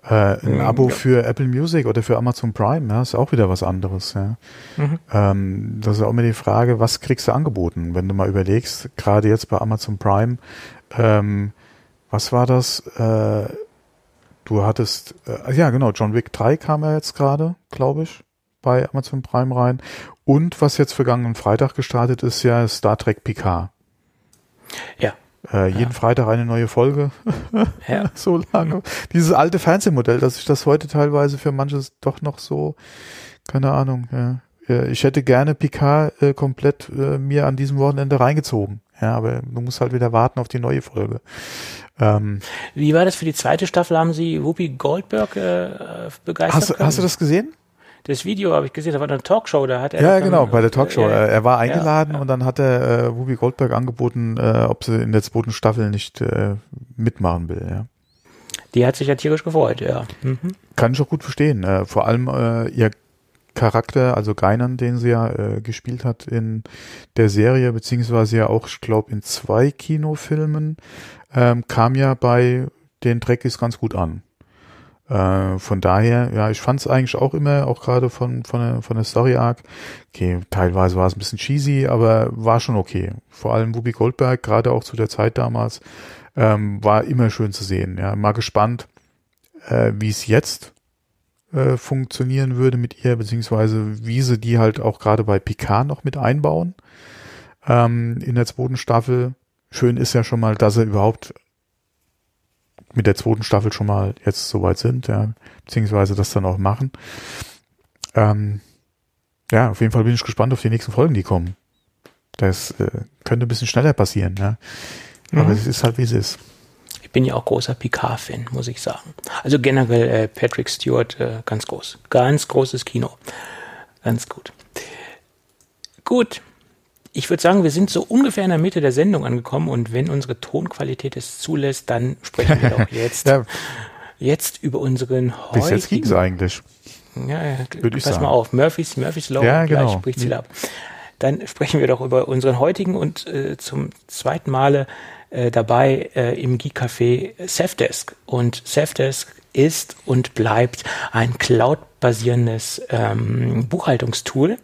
Äh, ein Abo ja. für Apple Music oder für Amazon Prime, ja, ist auch wieder was anderes. Ja. Mhm. Ähm, das ist auch immer die Frage, was kriegst du angeboten, wenn du mal überlegst, gerade jetzt bei Amazon Prime, ähm, was war das? Äh, du hattest, äh, ja genau, John Wick 3 kam ja jetzt gerade, glaube ich, bei Amazon Prime rein. Und was jetzt vergangenen Freitag gestartet ist, ja Star Trek Picard.
Ja,
äh, jeden ja. Freitag eine neue Folge. ja. so lange. Dieses alte Fernsehmodell, dass sich das heute teilweise für manches doch noch so, keine Ahnung, ja. Ich hätte gerne Picard äh, komplett äh, mir an diesem Wochenende reingezogen. Ja, aber du musst halt wieder warten auf die neue Folge.
Ähm, Wie war das für die zweite Staffel? Haben Sie Whoopi Goldberg äh, begeistert?
Hast, hast du das gesehen?
Das Video habe ich gesehen, da war eine Talkshow, da hat er.
Ja, genau, bei der Talkshow. Äh, er war eingeladen ja, und dann hat er äh, Whoopi Goldberg angeboten, äh, ob sie in der zweiten Staffel nicht äh, mitmachen will, ja.
Die hat sich ja tierisch gefreut, ja. Mhm.
Kann ich auch gut verstehen. Äh, vor allem äh, ihr Charakter, also Geinan, den sie ja äh, gespielt hat in der Serie, beziehungsweise ja auch, ich glaube, in zwei Kinofilmen, ähm, kam ja bei den Trekkies ganz gut an. Äh, von daher, ja, ich fand es eigentlich auch immer, auch gerade von, von, von der Story Arc, okay, teilweise war es ein bisschen cheesy, aber war schon okay. Vor allem Whoopi Goldberg, gerade auch zu der Zeit damals, ähm, war immer schön zu sehen. Ja, mal gespannt, äh, wie es jetzt äh, funktionieren würde mit ihr, beziehungsweise wie sie die halt auch gerade bei Picard noch mit einbauen. Ähm, in der zweiten Staffel. Schön ist ja schon mal, dass er überhaupt mit der zweiten Staffel schon mal jetzt soweit sind, ja, beziehungsweise das dann auch machen. Ähm, ja, auf jeden Fall bin ich gespannt auf die nächsten Folgen, die kommen. Das äh, könnte ein bisschen schneller passieren, ja. Aber mhm. es ist halt, wie es ist.
Ich bin ja auch großer Picard-Fan, muss ich sagen. Also generell äh, Patrick Stewart, äh, ganz groß. Ganz großes Kino. Ganz gut. Gut, ich würde sagen, wir sind so ungefähr in der Mitte der Sendung angekommen und wenn unsere Tonqualität es zulässt, dann sprechen wir doch jetzt, ja. jetzt über unseren
heutigen... Bis jetzt ging es eigentlich.
Ja, ja pass sagen. mal auf, Murphys, Murphys Law, ja, genau. gleich bricht sie ab. Dann sprechen wir doch über unseren heutigen und äh, zum zweiten Male äh, dabei äh, im Geek Café Safdesk. Und Safdesk ist und bleibt ein cloud-basierendes ähm, Buchhaltungstool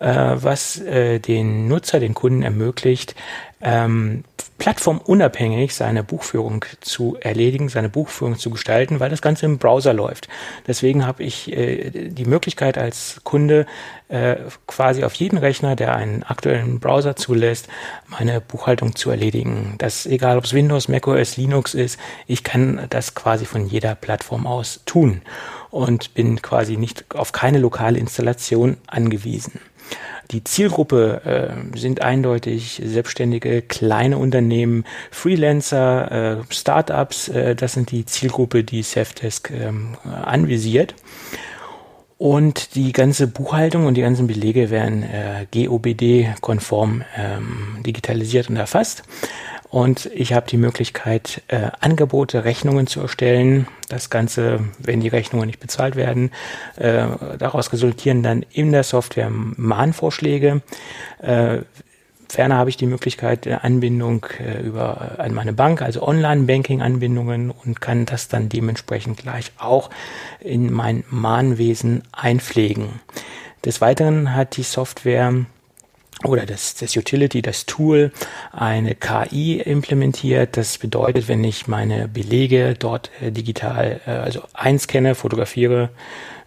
was äh, den Nutzer, den Kunden ermöglicht, ähm, plattformunabhängig seine Buchführung zu erledigen, seine Buchführung zu gestalten, weil das Ganze im Browser läuft. Deswegen habe ich äh, die Möglichkeit als Kunde äh, quasi auf jeden Rechner, der einen aktuellen Browser zulässt, meine Buchhaltung zu erledigen. Das egal, ob es Windows, macOS, Linux ist, ich kann das quasi von jeder Plattform aus tun und bin quasi nicht auf keine lokale Installation angewiesen. Die Zielgruppe äh, sind eindeutig selbstständige kleine Unternehmen, Freelancer, äh, Startups. Äh, das sind die Zielgruppe, die Safdesk ähm, anvisiert. Und die ganze Buchhaltung und die ganzen Belege werden äh, GOBD-konform ähm, digitalisiert und erfasst. Und ich habe die Möglichkeit, äh, Angebote, Rechnungen zu erstellen. Das Ganze, wenn die Rechnungen nicht bezahlt werden, äh, daraus resultieren dann in der Software Mahnvorschläge. Äh, ferner habe ich die Möglichkeit der Anbindung äh, über äh, meine Bank, also Online-Banking-Anbindungen und kann das dann dementsprechend gleich auch in mein Mahnwesen einpflegen. Des Weiteren hat die Software oder das, das Utility, das Tool, eine KI implementiert. Das bedeutet, wenn ich meine Belege dort äh, digital, äh, also einscanne, fotografiere,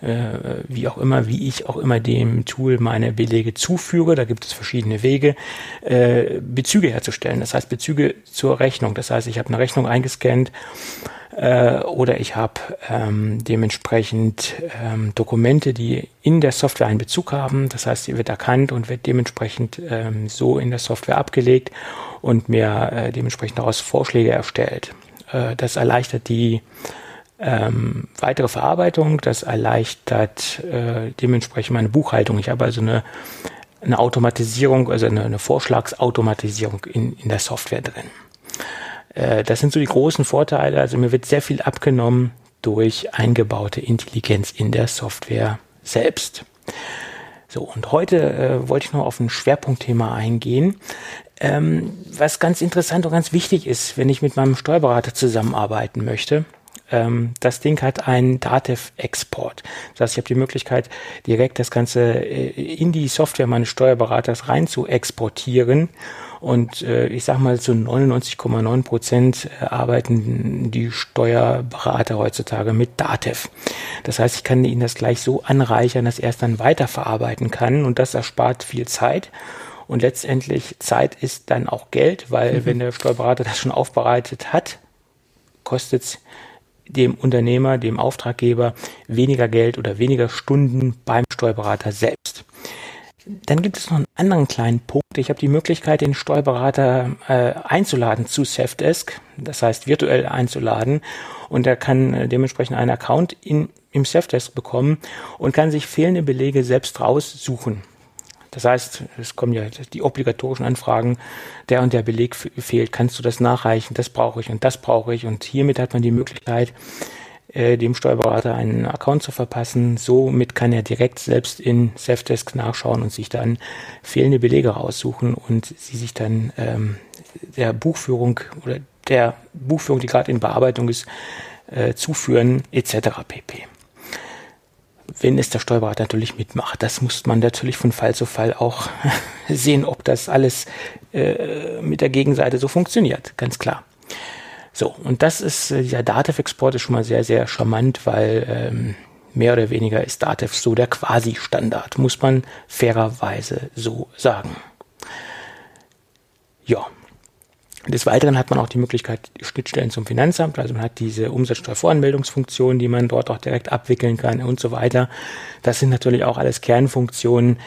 äh, wie auch immer, wie ich auch immer dem Tool meine Belege zuführe, da gibt es verschiedene Wege, äh, Bezüge herzustellen. Das heißt Bezüge zur Rechnung. Das heißt, ich habe eine Rechnung eingescannt äh, oder ich habe ähm, dementsprechend ähm, Dokumente, die in der Software einen Bezug haben. Das heißt, sie wird erkannt und wird dementsprechend ähm, so in der Software abgelegt und mir äh, dementsprechend daraus Vorschläge erstellt. Äh, das erleichtert die ähm, weitere Verarbeitung, das erleichtert äh, dementsprechend meine Buchhaltung. Ich habe also eine, eine Automatisierung, also eine, eine Vorschlagsautomatisierung in, in der Software drin. Äh, das sind so die großen Vorteile. Also mir wird sehr viel abgenommen durch eingebaute Intelligenz in der Software selbst. So, und heute äh, wollte ich noch auf ein Schwerpunktthema eingehen, ähm, was ganz interessant und ganz wichtig ist, wenn ich mit meinem Steuerberater zusammenarbeiten möchte. Ähm, das Ding hat einen Datev-Export. Das heißt, ich habe die Möglichkeit, direkt das Ganze äh, in die Software meines Steuerberaters rein zu exportieren und äh, ich sag mal, zu 99,9 Prozent äh, arbeiten die Steuerberater heutzutage mit Datev. Das heißt, ich kann Ihnen das gleich so anreichern, dass er es dann weiterverarbeiten kann und das erspart viel Zeit. Und letztendlich Zeit ist dann auch Geld, weil mhm. wenn der Steuerberater das schon aufbereitet hat, kostet es dem Unternehmer, dem Auftraggeber weniger Geld oder weniger Stunden beim Steuerberater selbst. Dann gibt es noch einen anderen kleinen Punkt. Ich habe die Möglichkeit, den Steuerberater äh, einzuladen zu Safdesk, das heißt virtuell einzuladen. Und er kann äh, dementsprechend einen Account in, im Safdesk bekommen und kann sich fehlende Belege selbst raussuchen. Das heißt, es kommen ja die obligatorischen Anfragen, der und der Beleg fehlt, kannst du das nachreichen, das brauche ich und das brauche ich. Und hiermit hat man die Möglichkeit, äh, dem Steuerberater einen Account zu verpassen. Somit kann er direkt selbst in Safdesk nachschauen und sich dann fehlende Belege raussuchen und sie sich dann ähm, der Buchführung oder der Buchführung, die gerade in Bearbeitung ist, äh, zuführen etc. pp. Wenn es der Steuerberater natürlich mitmacht, das muss man natürlich von Fall zu Fall auch sehen, ob das alles äh, mit der Gegenseite so funktioniert, ganz klar. So, und das ist, äh, dieser Datev-Export ist schon mal sehr, sehr charmant, weil ähm, mehr oder weniger ist Datev so der Quasi-Standard, muss man fairerweise so sagen. Ja. Des Weiteren hat man auch die Möglichkeit, Schnittstellen zum Finanzamt, also man hat diese Umsatzsteuervoranmeldungsfunktion, die man dort auch direkt abwickeln kann und so weiter. Das sind natürlich auch alles Kernfunktionen,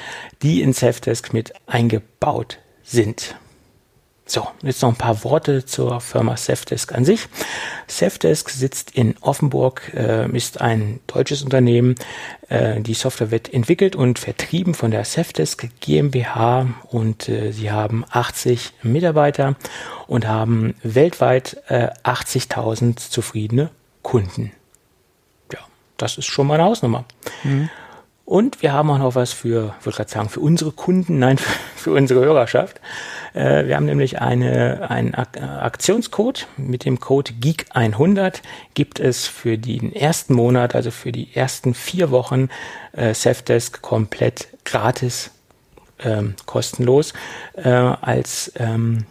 die in Safdesk mit eingebaut sind. So, jetzt noch ein paar Worte zur Firma Safdesk an sich. Safdesk sitzt in Offenburg, äh, ist ein deutsches Unternehmen. Äh, die Software wird entwickelt und vertrieben von der Safdesk GmbH und äh, sie haben 80 Mitarbeiter und haben weltweit 80.000 äh, zufriedene Kunden. Ja, das ist schon mal eine Hausnummer. Mhm. Und wir haben auch noch was für, ich würde gerade sagen, für unsere Kunden, nein, für, für unsere Hörerschaft. Äh, wir haben nämlich eine, einen Aktionscode. Mit dem Code GEEK100 gibt es für den ersten Monat, also für die ersten vier Wochen, äh, Safdesk komplett gratis, ähm, kostenlos, äh, als, ähm,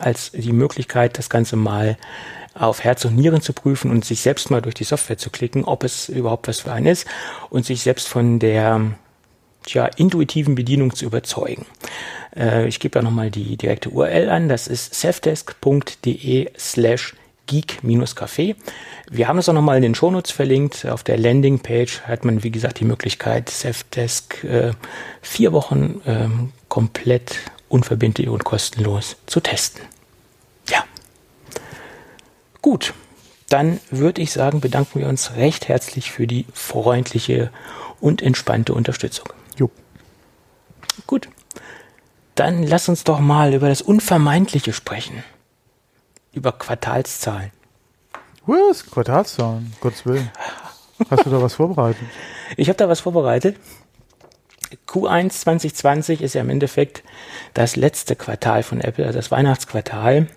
als die Möglichkeit, das Ganze mal auf Herz und Nieren zu prüfen und sich selbst mal durch die Software zu klicken, ob es überhaupt was für einen ist und sich selbst von der tja, intuitiven Bedienung zu überzeugen. Äh, ich gebe da nochmal die direkte URL an. Das ist safdesk.de slash geek-café. Wir haben es auch nochmal in den Shownotes verlinkt. Auf der Landingpage hat man, wie gesagt, die Möglichkeit, Safdesk äh, vier Wochen äh, komplett unverbindlich und kostenlos zu testen. Gut, dann würde ich sagen, bedanken wir uns recht herzlich für die freundliche und entspannte Unterstützung. Jo. Gut. Dann lass uns doch mal über das Unvermeidliche sprechen. Über Quartalszahlen.
Was? Quartalszahlen? Gottes Willen. Hast du da was vorbereitet?
Ich habe da was vorbereitet. Q1 2020 ist ja im Endeffekt das letzte Quartal von Apple, also das Weihnachtsquartal.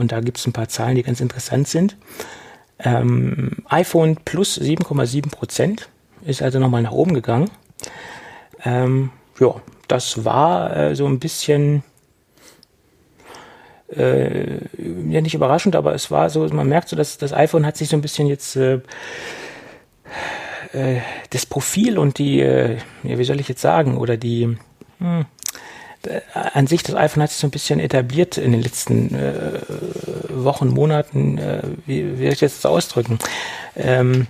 Und da gibt es ein paar Zahlen, die ganz interessant sind. Ähm, iPhone plus 7,7 Prozent ist also nochmal nach oben gegangen. Ähm, ja, das war äh, so ein bisschen, äh, ja nicht überraschend, aber es war so, man merkt so, dass das iPhone hat sich so ein bisschen jetzt äh, äh das Profil und die, äh, ja, wie soll ich jetzt sagen, oder die, hm, an sich, das iPhone hat sich so ein bisschen etabliert in den letzten äh, Wochen, Monaten, äh, wie, wie soll ich das ausdrücken? Ähm,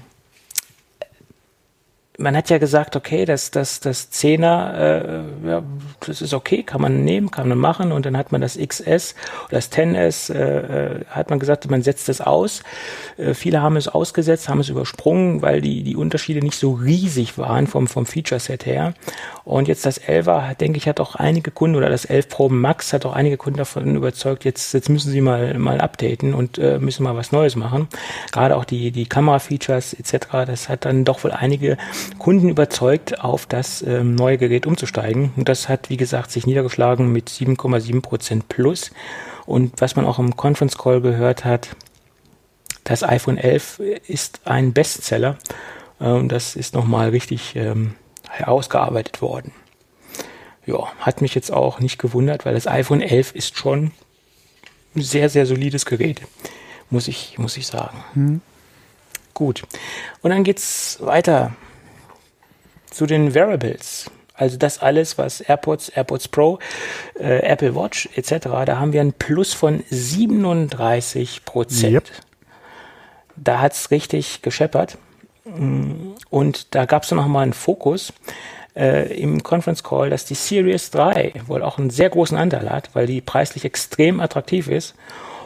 man hat ja gesagt, okay, das, das, das 10er, äh, ja, das ist okay, kann man nehmen, kann man machen. Und dann hat man das XS oder das 10S, äh, äh, hat man gesagt, man setzt es aus. Äh, viele haben es ausgesetzt, haben es übersprungen, weil die, die Unterschiede nicht so riesig waren vom, vom Feature-Set her. Und jetzt das 11er, denke ich, hat auch einige Kunden oder das 11 Pro Max hat auch einige Kunden davon überzeugt, jetzt, jetzt müssen sie mal, mal updaten und äh, müssen mal was Neues machen. Gerade auch die, die Kamera-Features etc., das hat dann doch wohl einige Kunden überzeugt, auf das ähm, neue Gerät umzusteigen. Und das hat, wie gesagt, sich niedergeschlagen mit 7,7 Prozent plus. Und was man auch im Conference Call gehört hat, das iPhone 11 ist ein Bestseller. Äh, und das ist nochmal richtig ähm, herausgearbeitet worden. Ja, hat mich jetzt auch nicht gewundert, weil das iPhone 11 ist schon ein sehr, sehr solides Gerät. Muss ich, muss ich sagen. Hm. Gut. Und dann geht's weiter zu den Wearables. Also das alles, was AirPods, AirPods Pro, äh, Apple Watch etc., da haben wir ein Plus von 37 Prozent. Yep. Da hat's richtig gescheppert. Mm, und da gab's dann noch mal einen Fokus äh, im Conference Call, dass die Series 3 wohl auch einen sehr großen Anteil hat, weil die preislich extrem attraktiv ist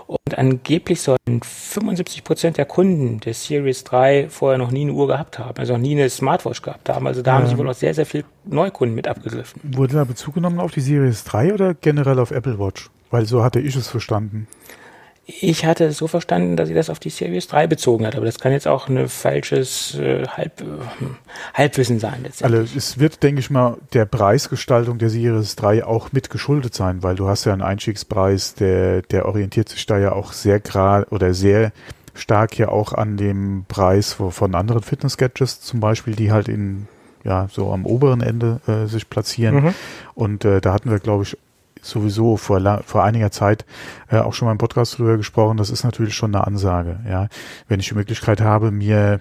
und angeblich sollen 75 Prozent der Kunden der Series 3 vorher noch nie eine Uhr gehabt haben, also noch nie eine Smartwatch gehabt haben. Also da ähm, haben sich wohl auch sehr, sehr viele Neukunden mit abgegriffen.
Wurde da Bezug genommen auf die Series 3 oder generell auf Apple Watch? Weil so hatte ich es verstanden.
Ich hatte es so verstanden, dass sie das auf die Series 3 bezogen hat, aber das kann jetzt auch ein falsches äh, Halb, äh, Halbwissen sein.
Also es wird, denke ich mal, der Preisgestaltung der Series 3 auch mit geschuldet sein, weil du hast ja einen Einstiegspreis, der, der orientiert sich da ja auch sehr gerade oder sehr stark ja auch an dem Preis von anderen Fitness-Gadgets zum Beispiel, die halt in ja, so am oberen Ende äh, sich platzieren. Mhm. Und äh, da hatten wir, glaube ich, sowieso vor, vor einiger Zeit äh, auch schon mal im Podcast drüber gesprochen. Das ist natürlich schon eine Ansage. Ja, wenn ich die Möglichkeit habe, mir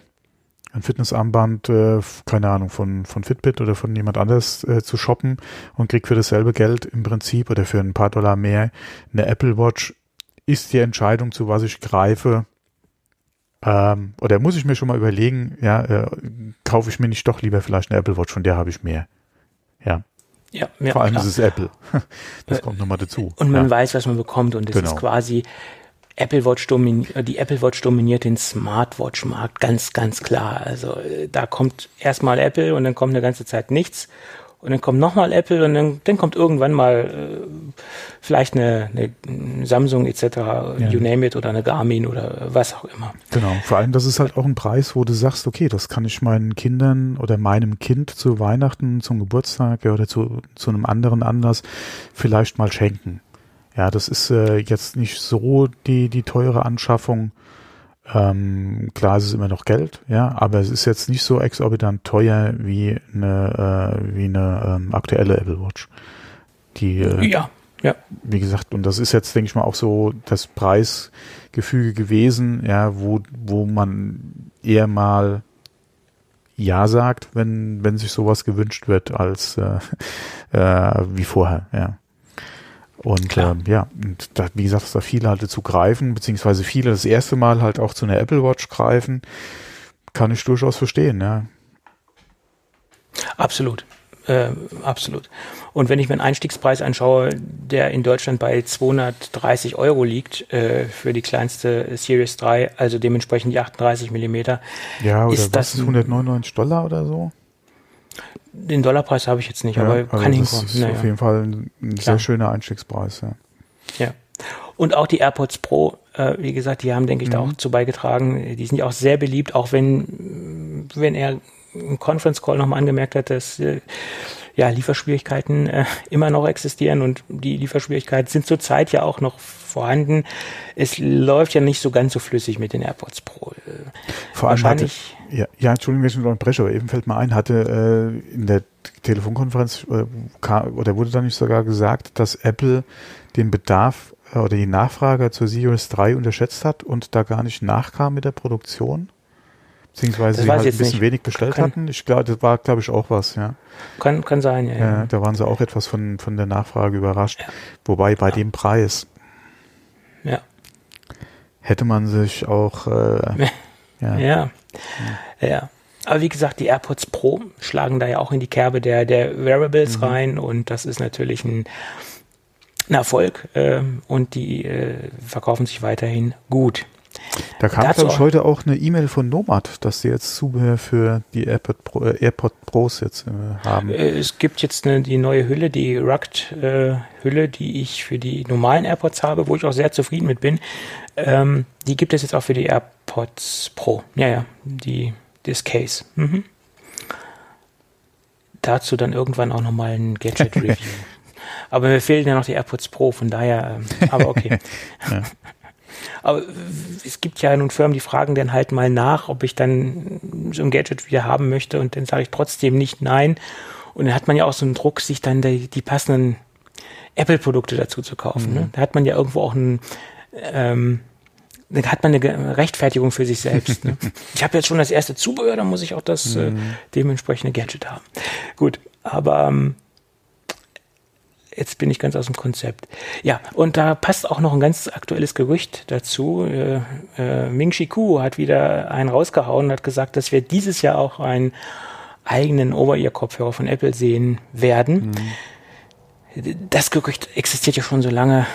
ein Fitnessarmband, äh, keine Ahnung, von, von Fitbit oder von jemand anders äh, zu shoppen und krieg für dasselbe Geld im Prinzip oder für ein paar Dollar mehr eine Apple Watch, ist die Entscheidung, zu was ich greife, ähm, oder muss ich mir schon mal überlegen, ja, äh, kaufe ich mir nicht doch lieber vielleicht eine Apple Watch, von der habe ich mehr. Ja.
Ja,
ja Vor allem klar. ist es Apple. Das kommt nochmal dazu.
Und man ja. weiß, was man bekommt und es genau. ist quasi Apple Watch dominiert, die Apple Watch dominiert den Smartwatch-Markt ganz, ganz klar. Also äh, da kommt erstmal Apple und dann kommt eine ganze Zeit nichts und dann kommt nochmal Apple und dann, dann kommt irgendwann mal äh, vielleicht eine, eine Samsung etc., ja. you name it, oder eine Garmin oder was auch immer.
Genau, vor allem das ist halt auch ein Preis, wo du sagst, okay, das kann ich meinen Kindern oder meinem Kind zu Weihnachten, zum Geburtstag oder zu, zu einem anderen Anlass vielleicht mal schenken. Ja, das ist äh, jetzt nicht so die, die teure Anschaffung, ähm, klar, es ist immer noch Geld, ja, aber es ist jetzt nicht so exorbitant teuer wie eine, äh, wie eine ähm, aktuelle Apple Watch. Die, äh,
ja, ja.
Wie gesagt, und das ist jetzt, denke ich mal, auch so das Preisgefüge gewesen, ja, wo, wo man eher mal ja sagt, wenn, wenn sich sowas gewünscht wird, als äh, äh, wie vorher, ja. Und ähm, ja, und da, wie gesagt, dass da viele halt dazu greifen, beziehungsweise viele das erste Mal halt auch zu einer Apple Watch greifen, kann ich durchaus verstehen, ja.
Absolut. Äh, absolut. Und wenn ich mir einen Einstiegspreis anschaue, der in Deutschland bei 230 Euro liegt äh, für die kleinste Series 3, also dementsprechend die 38 Millimeter.
Ja, oder ist was das 199 Dollar oder so?
Den Dollarpreis habe ich jetzt nicht, ja, aber kann
hinkommen. Das ist naja. auf jeden Fall ein, ein sehr schöner Einstiegspreis. Ja.
ja. Und auch die AirPods Pro, äh, wie gesagt, die haben, denke ich, mhm. da auch zu beigetragen. Die sind ja auch sehr beliebt, auch wenn, wenn er im Conference Call nochmal angemerkt hat, dass äh, ja, Lieferschwierigkeiten äh, immer noch existieren und die Lieferschwierigkeiten sind zurzeit ja auch noch vorhanden. Es läuft ja nicht so ganz so flüssig mit den AirPods Pro. Äh,
Vor allem Wahrscheinlich, hatte, ja, ja, Entschuldigung, wenn ich aber eben fällt mir ein, hatte äh, in der Telefonkonferenz äh, kam, oder wurde da nicht sogar gesagt, dass Apple den Bedarf äh, oder die Nachfrage zur Series 3 unterschätzt hat und da gar nicht nachkam mit der Produktion? Beziehungsweise das sie halt ein bisschen nicht. wenig bestellt kann, hatten. Ich glaube, das war, glaube ich, auch was, ja.
Kann, kann sein, ja,
ja. Da waren sie auch etwas von, von der Nachfrage überrascht. Ja. Wobei bei ja. dem Preis
ja.
hätte man sich auch äh,
ja. ja. Ja. aber wie gesagt, die AirPods Pro schlagen da ja auch in die Kerbe der, der Wearables mhm. rein und das ist natürlich ein, ein Erfolg äh, und die äh, verkaufen sich weiterhin gut.
Da kam, glaube ich, heute auch eine E-Mail von Nomad, dass sie jetzt Zubehör für die AirPod, Pro, äh, AirPod Pros jetzt äh, haben.
Äh, es gibt jetzt eine, die neue Hülle, die Rugged äh, Hülle, die ich für die normalen AirPods habe, wo ich auch sehr zufrieden mit bin. Ähm, die gibt es jetzt auch für die AirPods Pro. Ja, ja, die, das Case. Mhm. Dazu dann irgendwann auch nochmal ein Gadget-Review. aber mir fehlen ja noch die AirPods Pro, von daher, ähm, aber okay. ja. Aber es gibt ja nun Firmen, die fragen dann halt mal nach, ob ich dann so ein Gadget wieder haben möchte und dann sage ich trotzdem nicht nein. Und dann hat man ja auch so einen Druck, sich dann die, die passenden Apple-Produkte dazu zu kaufen. Ne? Mhm. Ne? Da hat man ja irgendwo auch einen, ähm, dann hat man eine Rechtfertigung für sich selbst. Ne? ich habe jetzt schon das erste Zubehör, dann muss ich auch das äh, mhm. äh, dementsprechende Gadget haben. Gut, aber ähm, jetzt bin ich ganz aus dem Konzept. Ja, und da passt auch noch ein ganz aktuelles Gerücht dazu. Äh, äh, Ming Chi Ku hat wieder einen rausgehauen und hat gesagt, dass wir dieses Jahr auch einen eigenen Over-Ear-Kopfhörer von Apple sehen werden. Mhm. Das Gerücht existiert ja schon so lange,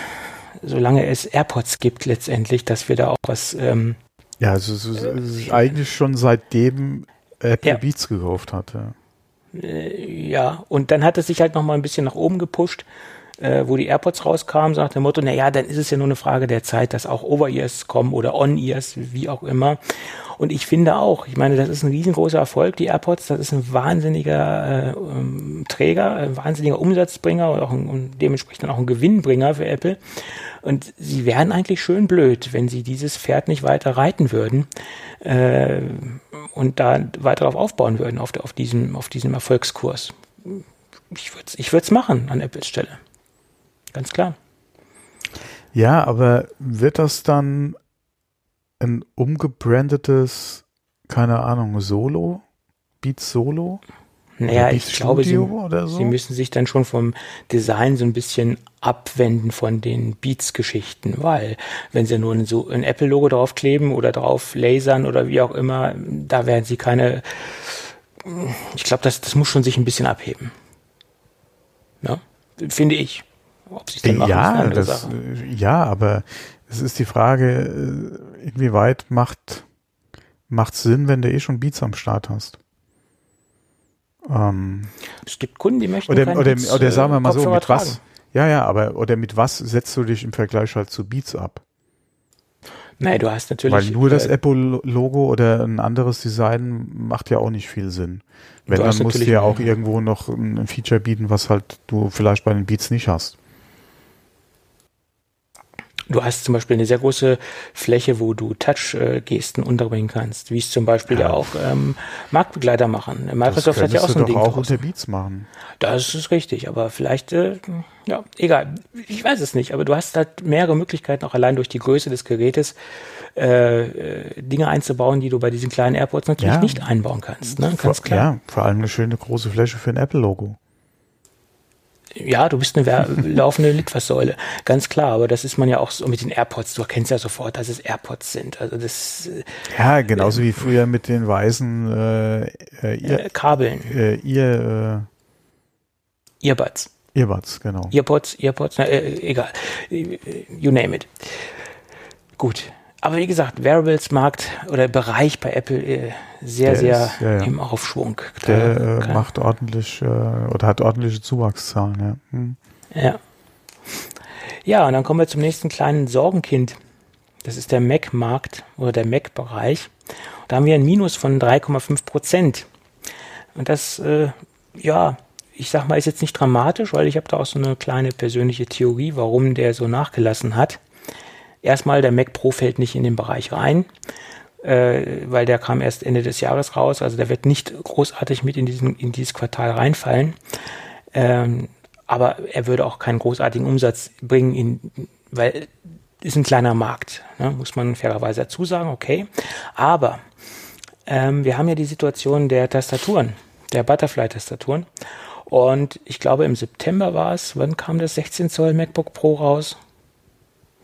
solange es AirPods gibt letztendlich, dass wir da auch was. Ähm,
ja, also es ist, es ist eigentlich schon seitdem Apple ja. Beats gekauft hatte.
Äh, ja, und dann hat es sich halt noch mal ein bisschen nach oben gepusht, äh, wo die AirPods rauskamen, so nach dem Motto, na ja, dann ist es ja nur eine Frage der Zeit, dass auch Over-Ears kommen oder On-Ears, wie auch immer. Und ich finde auch, ich meine, das ist ein riesengroßer Erfolg, die AirPods, das ist ein wahnsinniger äh, ähm, Träger, ein wahnsinniger Umsatzbringer und, auch ein, und dementsprechend auch ein Gewinnbringer für Apple. Und sie wären eigentlich schön blöd, wenn sie dieses Pferd nicht weiter reiten würden äh, und da weiter darauf aufbauen würden, auf, auf, diesem, auf diesem Erfolgskurs. Ich würde es ich machen an Apples Stelle. Ganz klar.
Ja, aber wird das dann ein umgebrandetes, keine Ahnung, Solo? Beats Solo?
Naja, ich glaube, sie, so? sie, müssen sich dann schon vom Design so ein bisschen abwenden von den Beats-Geschichten, weil wenn sie nur ein, so ein Apple-Logo draufkleben oder drauf lasern oder wie auch immer, da werden sie keine. Ich glaube, das, das muss schon sich ein bisschen abheben. Ja? Finde ich.
Ob sie dann ja, das, Sache. ja, aber es ist die Frage, äh, inwieweit macht macht Sinn, wenn du eh schon Beats am Start hast.
Ähm, es gibt Kunden, die möchten
oder, oder, Beats, oder sagen wir mal so, mit tragen. was? Ja, ja, aber oder mit was setzt du dich im Vergleich halt zu Beats ab?
Nein, du hast natürlich.
Weil nur das äh, Apple-Logo oder ein anderes Design macht ja auch nicht viel Sinn. Wenn, dann musst du ja auch irgendwo noch ein Feature bieten, was halt du vielleicht bei den Beats nicht hast.
Du hast zum Beispiel eine sehr große Fläche, wo du Touch-Gesten unterbringen kannst, wie es zum Beispiel ja, auch ähm, Marktbegleiter machen. Microsoft hat ja auch so ein Ding.
auch unter Beats machen.
Das ist richtig, aber vielleicht, äh, ja, egal. Ich weiß es nicht, aber du hast halt mehrere Möglichkeiten, auch allein durch die Größe des Gerätes, äh, äh Dinge einzubauen, die du bei diesen kleinen AirPods natürlich ja, nicht einbauen kannst. Ne? Ganz klar. Ja,
vor allem eine schöne große Fläche für ein Apple-Logo
ja, du bist eine laufende Litfaßsäule, ganz klar. Aber das ist man ja auch so mit den AirPods. Du erkennst ja sofort, dass es AirPods sind. Also das.
Äh, ja, genauso äh, wie früher mit den weißen äh,
äh, Ear, Kabeln.
Äh, Ear,
äh, Earbuds.
Earbuds, genau.
Earpods, Earpods, na, äh, egal. You name it. Gut. Aber wie gesagt, Wearables-Markt oder Bereich bei Apple äh, sehr, der sehr ist, ja, ja. im Aufschwung.
Der äh, macht ordentlich äh, oder hat ordentliche Zuwachszahlen, ja. Hm.
Ja. Ja, und dann kommen wir zum nächsten kleinen Sorgenkind. Das ist der Mac-Markt oder der Mac-Bereich. Da haben wir ein Minus von 3,5 Prozent. Und das, äh, ja, ich sag mal, ist jetzt nicht dramatisch, weil ich habe da auch so eine kleine persönliche Theorie, warum der so nachgelassen hat. Erstmal, der Mac Pro fällt nicht in den Bereich rein, äh, weil der kam erst Ende des Jahres raus. Also der wird nicht großartig mit in, diesen, in dieses Quartal reinfallen. Ähm, aber er würde auch keinen großartigen Umsatz bringen, in, weil ist ein kleiner Markt, ne, muss man fairerweise dazu sagen, okay. Aber ähm, wir haben ja die Situation der Tastaturen, der Butterfly-Tastaturen. Und ich glaube, im September war es, wann kam das 16 Zoll MacBook Pro raus?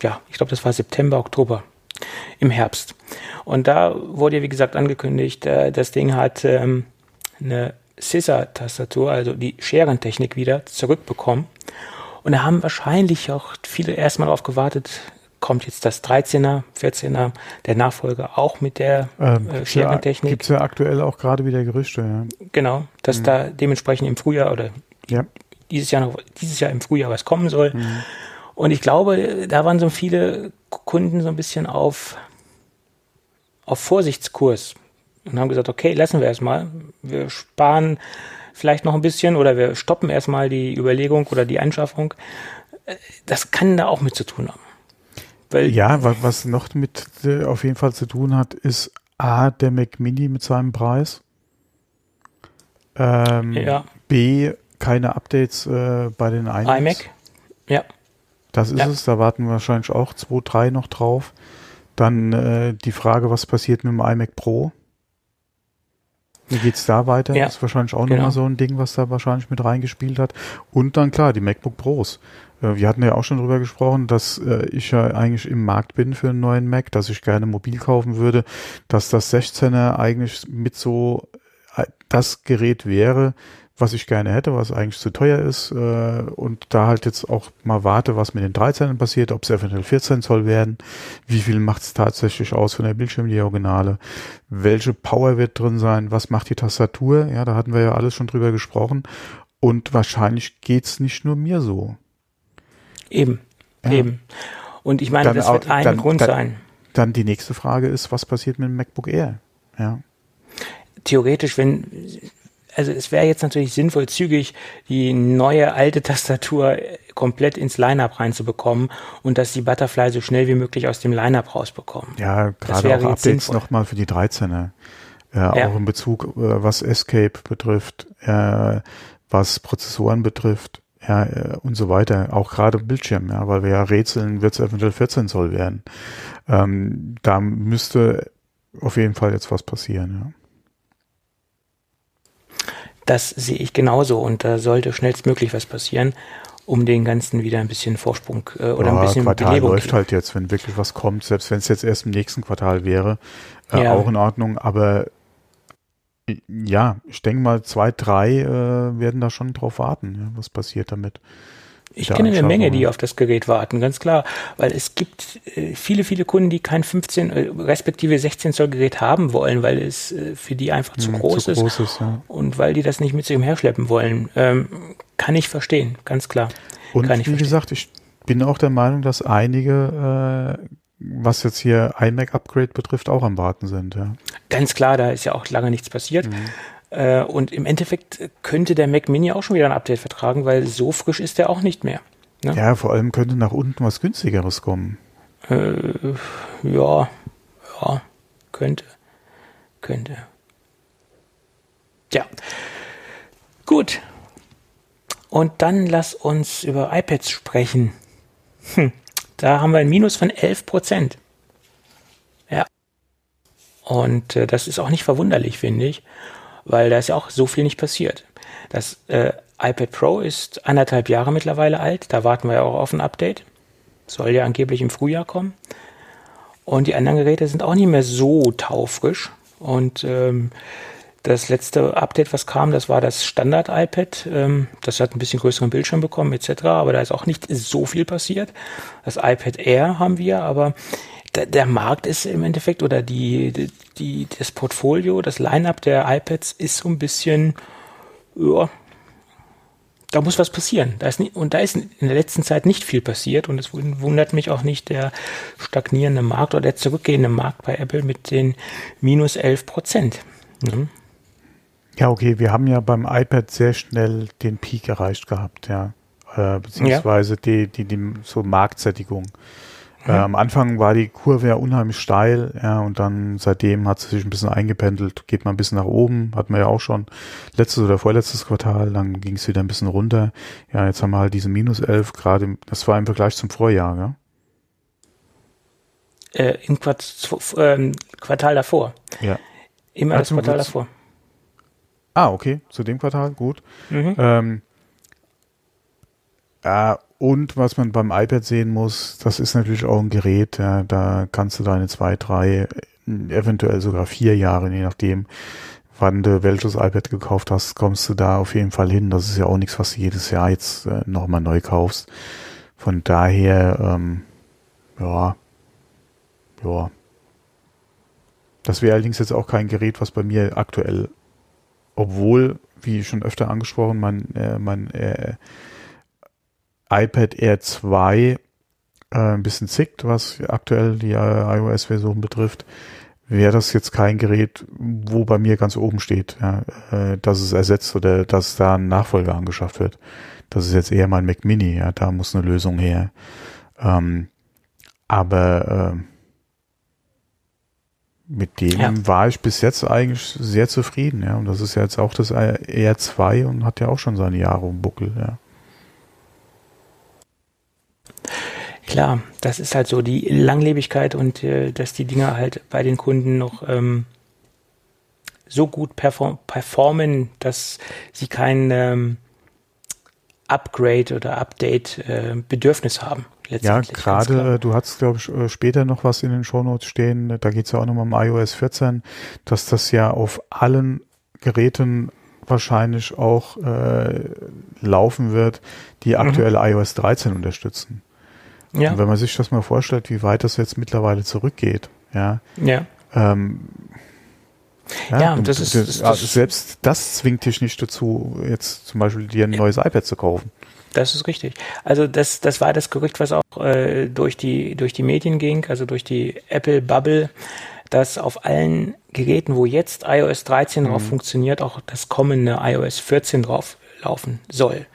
ja, ich glaube, das war September, Oktober im Herbst. Und da wurde ja, wie gesagt, angekündigt, äh, das Ding hat ähm, eine Scissor-Tastatur, also die Scherentechnik wieder zurückbekommen. Und da haben wahrscheinlich auch viele erstmal darauf gewartet, kommt jetzt das 13er, 14er, der Nachfolger auch mit der ähm, äh, Scherentechnik.
Gibt es ja aktuell auch gerade wieder Gerüchte, ja.
Genau, dass mhm. da dementsprechend im Frühjahr oder ja. dieses Jahr noch, dieses Jahr im Frühjahr was kommen soll. Mhm. Und ich glaube, da waren so viele Kunden so ein bisschen auf, auf Vorsichtskurs und haben gesagt, okay, lassen wir erstmal. Wir sparen vielleicht noch ein bisschen oder wir stoppen erstmal die Überlegung oder die Anschaffung. Das kann da auch mit zu tun haben.
Weil ja, was noch mit äh, auf jeden Fall zu tun hat, ist A, der Mac Mini mit seinem Preis. Ähm, ja. B, keine Updates äh, bei den
iMacs. iMac, ja.
Das ist ja. es, da warten wir wahrscheinlich auch 2, 3 noch drauf. Dann äh, die Frage, was passiert mit dem iMac Pro? Wie geht's da weiter? Ja. Das ist wahrscheinlich auch genau. nochmal so ein Ding, was da wahrscheinlich mit reingespielt hat. Und dann klar, die MacBook Pros. Äh, wir hatten ja auch schon drüber gesprochen, dass äh, ich ja eigentlich im Markt bin für einen neuen Mac, dass ich gerne mobil kaufen würde, dass das 16er eigentlich mit so äh, das Gerät wäre, was ich gerne hätte, was eigentlich zu teuer ist äh, und da halt jetzt auch mal warte, was mit den 13 passiert, ob es eventuell 14 Zoll werden, wie viel macht es tatsächlich aus von der Bildschirmdiagonale, welche Power wird drin sein, was macht die Tastatur, ja, da hatten wir ja alles schon drüber gesprochen und wahrscheinlich geht's nicht nur mir so.
Eben, ja. eben. Und ich meine, dann das wird ein dann, Grund
dann,
sein.
Dann die nächste Frage ist, was passiert mit dem MacBook Air? Ja.
Theoretisch, wenn, also es wäre jetzt natürlich sinnvoll, zügig die neue alte Tastatur komplett ins Line-Up reinzubekommen und dass die Butterfly so schnell wie möglich aus dem Line-Up rausbekommen.
Ja, gerade auch Updates nochmal für die 13er. Äh, ja. Auch in Bezug, äh, was Escape betrifft, äh, was Prozessoren betrifft ja, äh, und so weiter. Auch gerade Bildschirm, ja, weil wir ja rätseln, wird es eventuell 14 Zoll werden. Ähm, da müsste auf jeden Fall jetzt was passieren, ja.
Das sehe ich genauso und da sollte schnellstmöglich was passieren, um den ganzen wieder ein bisschen Vorsprung äh, oder ja, ein bisschen
Quartal Belebung läuft halt jetzt, wenn wirklich was kommt, selbst wenn es jetzt erst im nächsten Quartal wäre, äh, ja. auch in Ordnung, aber ja, ich denke mal, zwei, drei äh, werden da schon drauf warten, ja, was passiert damit.
Ich kenne eine Menge, die auf das Gerät warten, ganz klar, weil es gibt äh, viele, viele Kunden, die kein 15 äh, respektive 16 Zoll Gerät haben wollen, weil es äh, für die einfach zu, hm, groß, zu ist, groß ist ja. und weil die das nicht mit sich umherschleppen wollen. Ähm, kann ich verstehen, ganz klar.
Und
wie
verstehen. gesagt, ich bin auch der Meinung, dass einige äh, was jetzt hier iMac-Upgrade betrifft, auch am Warten sind. Ja.
Ganz klar, da ist ja auch lange nichts passiert. Mhm. Äh, und im Endeffekt könnte der Mac Mini auch schon wieder ein Update vertragen, weil so frisch ist der auch nicht mehr.
Ne? Ja, vor allem könnte nach unten was günstigeres kommen.
Äh, ja, ja, könnte, könnte. Ja, gut. Und dann lass uns über iPads sprechen. Hm. Da haben wir ein Minus von 11 Prozent. Ja. Und äh, das ist auch nicht verwunderlich, finde ich weil da ist ja auch so viel nicht passiert. Das äh, iPad Pro ist anderthalb Jahre mittlerweile alt, da warten wir ja auch auf ein Update. Soll ja angeblich im Frühjahr kommen. Und die anderen Geräte sind auch nicht mehr so taufrisch. Und ähm, das letzte Update, was kam, das war das Standard-iPad. Ähm, das hat ein bisschen größeren Bildschirm bekommen, etc. Aber da ist auch nicht so viel passiert. Das iPad Air haben wir, aber der, der Markt ist im Endeffekt oder die, die, das Portfolio, das Line-up der iPads ist so ein bisschen, ja, da muss was passieren. Da ist nicht, und da ist in der letzten Zeit nicht viel passiert und es wundert mich auch nicht der stagnierende Markt oder der zurückgehende Markt bei Apple mit den minus 11 Prozent. Mhm.
Ja, okay, wir haben ja beim iPad sehr schnell den Peak erreicht gehabt, ja. Äh, beziehungsweise ja. die, die, die so Marktsättigung. Äh, am Anfang war die Kurve ja unheimlich steil, ja, und dann seitdem hat sie sich ein bisschen eingependelt, geht mal ein bisschen nach oben, hatten wir ja auch schon letztes oder vorletztes Quartal, dann ging es wieder ein bisschen runter. Ja, jetzt haben wir halt diese minus 11 gerade, das war im Vergleich zum Vorjahr, ja?
Äh, Im Quart äh, Quartal davor.
Ja.
Immer das Quartal davor.
Ah, okay, zu dem Quartal, gut. Mhm. Ähm, ja, und was man beim iPad sehen muss, das ist natürlich auch ein Gerät, ja, da kannst du deine zwei, drei eventuell sogar vier Jahre, je nachdem, wann du welches iPad gekauft hast, kommst du da auf jeden Fall hin. Das ist ja auch nichts, was du jedes Jahr jetzt äh, nochmal neu kaufst. Von daher, ähm, ja, ja. Das wäre allerdings jetzt auch kein Gerät, was bei mir aktuell, obwohl, wie schon öfter angesprochen, mein, äh, mein äh, iPad Air 2 äh, ein bisschen zickt, was aktuell die äh, iOS-Version betrifft, wäre das jetzt kein Gerät, wo bei mir ganz oben steht, ja, äh, dass es ersetzt oder dass da ein Nachfolger angeschafft wird. Das ist jetzt eher mein Mac Mini, ja, da muss eine Lösung her. Ähm, aber äh, mit dem ja. war ich bis jetzt eigentlich sehr zufrieden, ja. Und das ist ja jetzt auch das R2 und hat ja auch schon seine Jahre im Buckel, ja.
Klar, das ist halt so die Langlebigkeit und äh, dass die Dinger halt bei den Kunden noch ähm, so gut perform performen, dass sie kein ähm, Upgrade oder Update-Bedürfnis äh, haben.
Ja, gerade, äh, du hast, glaube ich, äh, später noch was in den Shownotes stehen, da geht es ja auch nochmal um iOS 14, dass das ja auf allen Geräten wahrscheinlich auch äh, laufen wird, die mhm. aktuelle mhm. iOS 13 unterstützen. Ja. Und wenn man sich das mal vorstellt, wie weit das jetzt mittlerweile zurückgeht, ja.
Ja. Ähm,
ja, ja das ist das, das, selbst das zwingt dich nicht dazu, jetzt zum Beispiel dir ein neues iPad zu kaufen.
Das ist richtig. Also das, das war das Gerücht, was auch äh, durch die durch die Medien ging, also durch die Apple Bubble, dass auf allen Geräten, wo jetzt iOS 13 mhm. drauf funktioniert, auch das kommende iOS 14 drauf laufen soll.